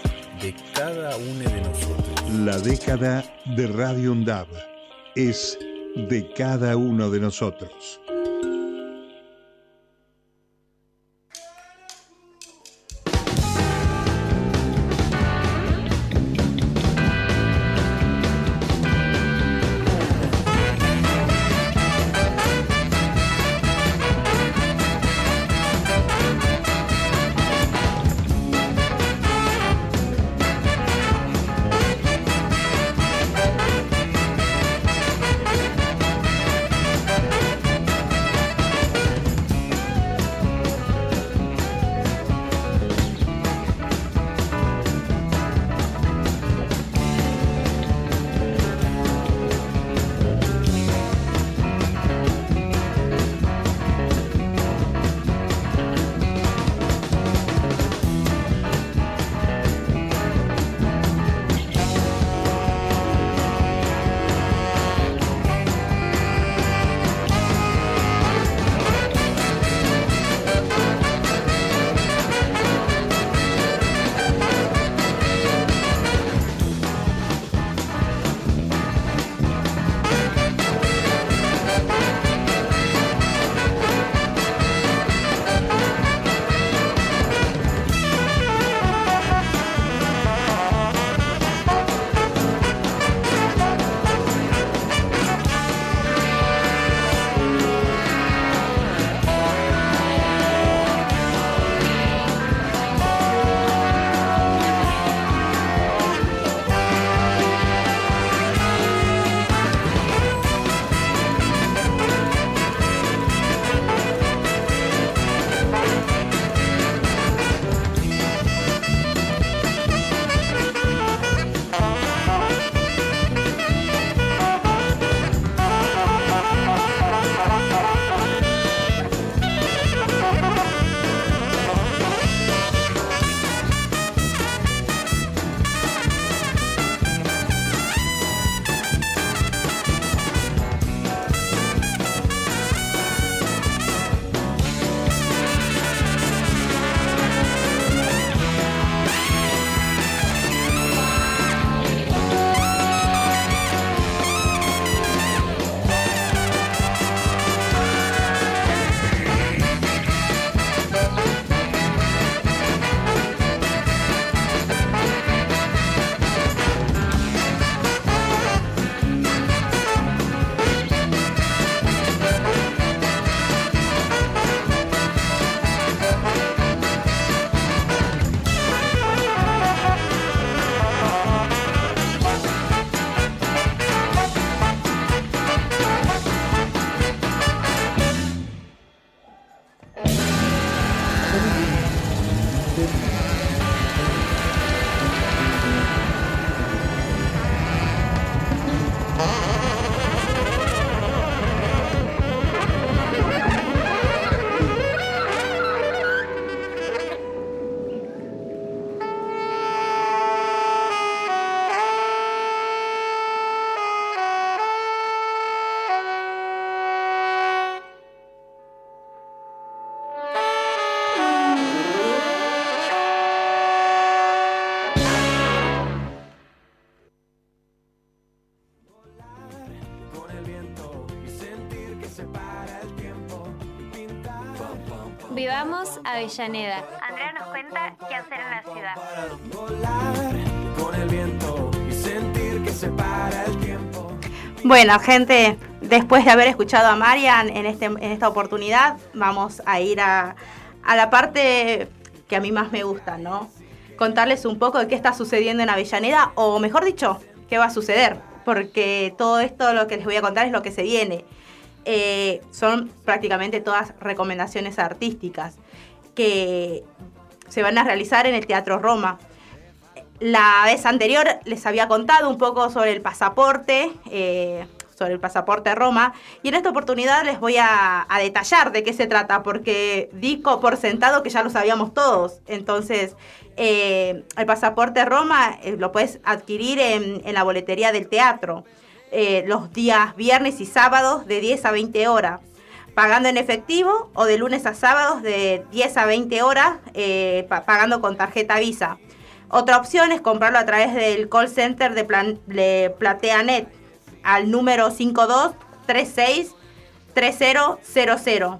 S15: de cada uno de nosotros.
S13: La década de Radio UNDAB es de cada uno de nosotros.
S7: Avellaneda. Andrea nos cuenta qué hacer en la ciudad.
S6: Bueno, gente, después de haber escuchado a Marian en, este, en esta oportunidad, vamos a ir a, a la parte que a mí más me gusta, ¿no? Contarles un poco de qué está sucediendo en Avellaneda, o mejor dicho, qué va a suceder, porque todo esto lo que les voy a contar es lo que se viene. Eh, son prácticamente todas recomendaciones artísticas. Se van a realizar en el Teatro Roma. La vez anterior les había contado un poco sobre el pasaporte, eh, sobre el pasaporte Roma, y en esta oportunidad les voy a, detallar de qué se trata, porque di co- por sentado que ya lo sabíamos todos. Entonces, eh, el pasaporte Roma eh, lo puedes adquirir en, en la boletería del teatro los días viernes y sábados de 10 a 20 horas, pagando en efectivo o de lunes a sábados de 10 a 20 horas, eh, pa- pagando con tarjeta Visa. Otra opción es comprarlo a través del call center de, plan- de PlateaNet al número 52363000.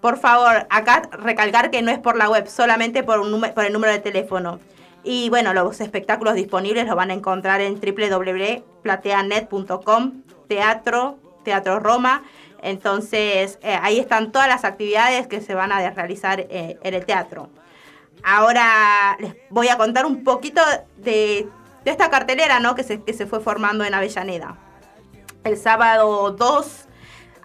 S6: Por favor, acá recalcar que no es por la web, solamente por, un por el número de teléfono. Y bueno, los espectáculos disponibles los van a encontrar en www.plateanet.com, teatro, teatro Roma. Entonces, eh, ahí están todas las actividades que se van a realizar eh, en el teatro. Ahora les voy a contar un poquito de, esta cartelera ¿no? que, se, que se fue formando en Avellaneda. El sábado 2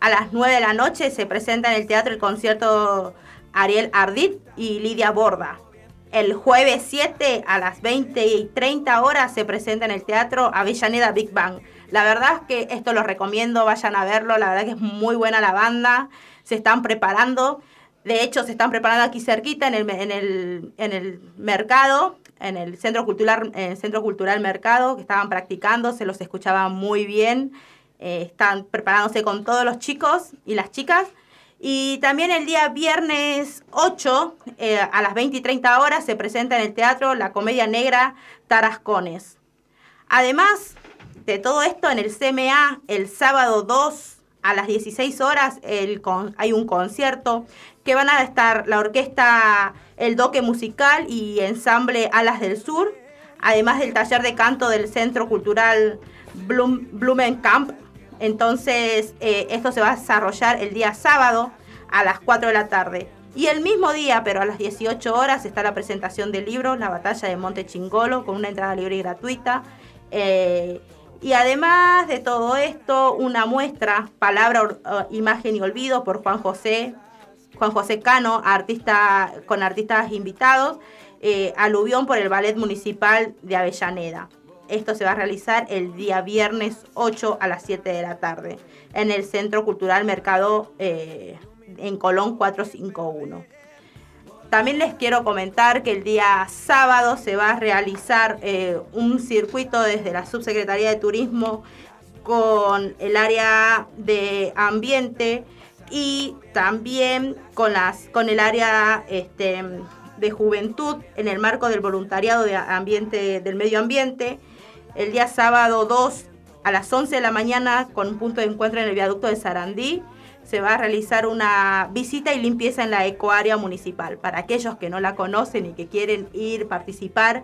S6: a las 9 de la noche se presenta en el teatro el concierto Ariel Ardit y Lidia Borda. El jueves 7 a las 20 y 30 horas se presenta en el teatro Avellaneda Big Bang. La verdad es que esto lo recomiendo, vayan a verlo, la verdad que es muy buena la banda, se están preparando, de hecho se están preparando aquí cerquita en el, en el, en el mercado, en el Centro Cultural, el Centro Cultural Mercado, que estaban practicando, se los escuchaba muy bien, eh, están preparándose con todos los chicos y las chicas. Y también el día viernes 8 eh, a las 20 y 30 horas se presenta en el teatro la comedia negra Tarascones. Además de todo esto, en el CMA el sábado 2 a las 16 horas el con- hay un concierto que van a estar la orquesta El Doque Musical y ensamble Alas del Sur, además del taller de canto del Centro Cultural Blum, Blumenkamp. Entonces, eh, esto se va a desarrollar el día sábado a las 4 de la tarde. Y el mismo día, pero a las 18 horas, está la presentación del libro La batalla de Monte Chingolo, con una entrada libre y gratuita. Eh, y además de todo esto, una muestra, Palabra, eh, Imagen y Olvido, por Juan José, Juan José Cano, artista, con artistas invitados, eh, aluvión por el Ballet Municipal de Avellaneda. Esto se va a realizar el día viernes 8 a las 7 de la tarde en el Centro Cultural Mercado eh, en Colón 451. También les quiero comentar que el día sábado se va a realizar eh, un circuito desde la Subsecretaría de Turismo con el área de ambiente y también con, las, con el área este, de juventud en el marco del voluntariado de ambiente, del medio ambiente. El día sábado 2 a las 11 de la mañana con un punto de encuentro en el viaducto de Sarandí se va a realizar una visita y limpieza en la ecoárea municipal. Para aquellos que no la conocen y que quieren ir, participar,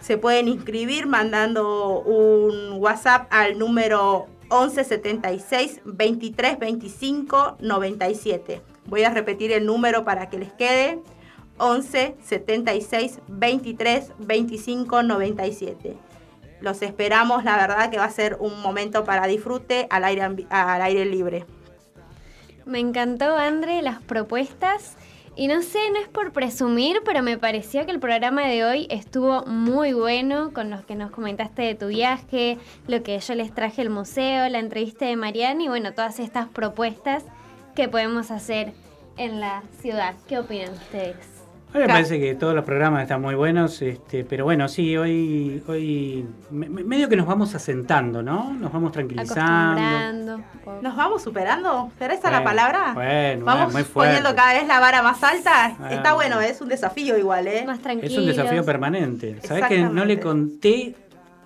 S6: se pueden inscribir mandando un WhatsApp al número 1176 23 25 97. Voy a repetir el número para que les quede. 11 76 23 25 97. Los esperamos, la verdad que va a ser un momento para disfrute al aire, al aire libre.
S7: Me encantó, André, las propuestas. Y no sé, no es por presumir, pero me pareció que el programa de hoy estuvo muy bueno con los que nos comentaste de tu viaje, lo que yo les traje al museo, la entrevista de Mariana y bueno, todas estas propuestas que podemos hacer en la ciudad. ¿Qué opinan ustedes?
S4: A mí me parece que todos los programas están muy buenos, este, pero bueno, sí, hoy, hoy me- me- medio que nos vamos asentando, ¿no? Nos vamos tranquilizando.
S6: ¿Nos vamos superando? ¿Será esa la palabra?
S4: Bueno,
S6: Vamos
S4: muy fuerte.
S6: poniendo cada vez la vara más alta.
S4: Ah.
S6: Está bueno, es un desafío igual, ¿eh?
S7: Más
S4: Es un desafío permanente. ¿Sabes que no le conté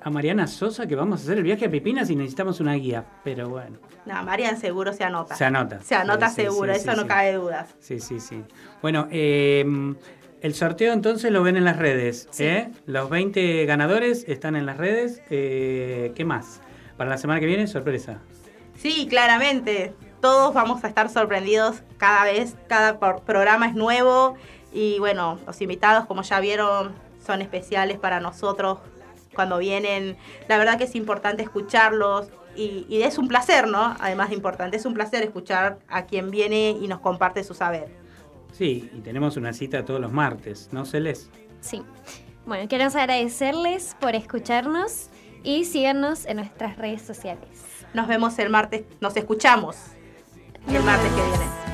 S4: a Mariana Sosa que vamos a hacer el viaje a Pipinas y necesitamos una guía? Pero bueno,
S6: No, Marian seguro se anota.
S4: se anota.
S6: Se anota
S4: Sí,
S6: seguro,
S4: sí,
S6: eso no cabe dudas.
S4: Sí, sí, sí. Bueno, eh, el sorteo entonces lo ven en las redes. ¿eh? Los 20 ganadores están en las redes. Eh, ¿Qué más? Para la semana que viene, sorpresa.
S6: Sí, claramente. Todos vamos a estar sorprendidos cada vez, cada por- programa es nuevo y bueno, los invitados como ya vieron son especiales para nosotros cuando vienen. La verdad que es importante escucharlos y, y es un placer, ¿no? Además de importante, es un placer escuchar a quien viene y nos comparte su saber.
S4: Sí, y tenemos una cita todos los martes, ¿no, Celes?
S7: Sí. Bueno, queremos agradecerles por escucharnos y síganos en nuestras redes sociales.
S6: Nos vemos el martes, nos escuchamos el martes que viene.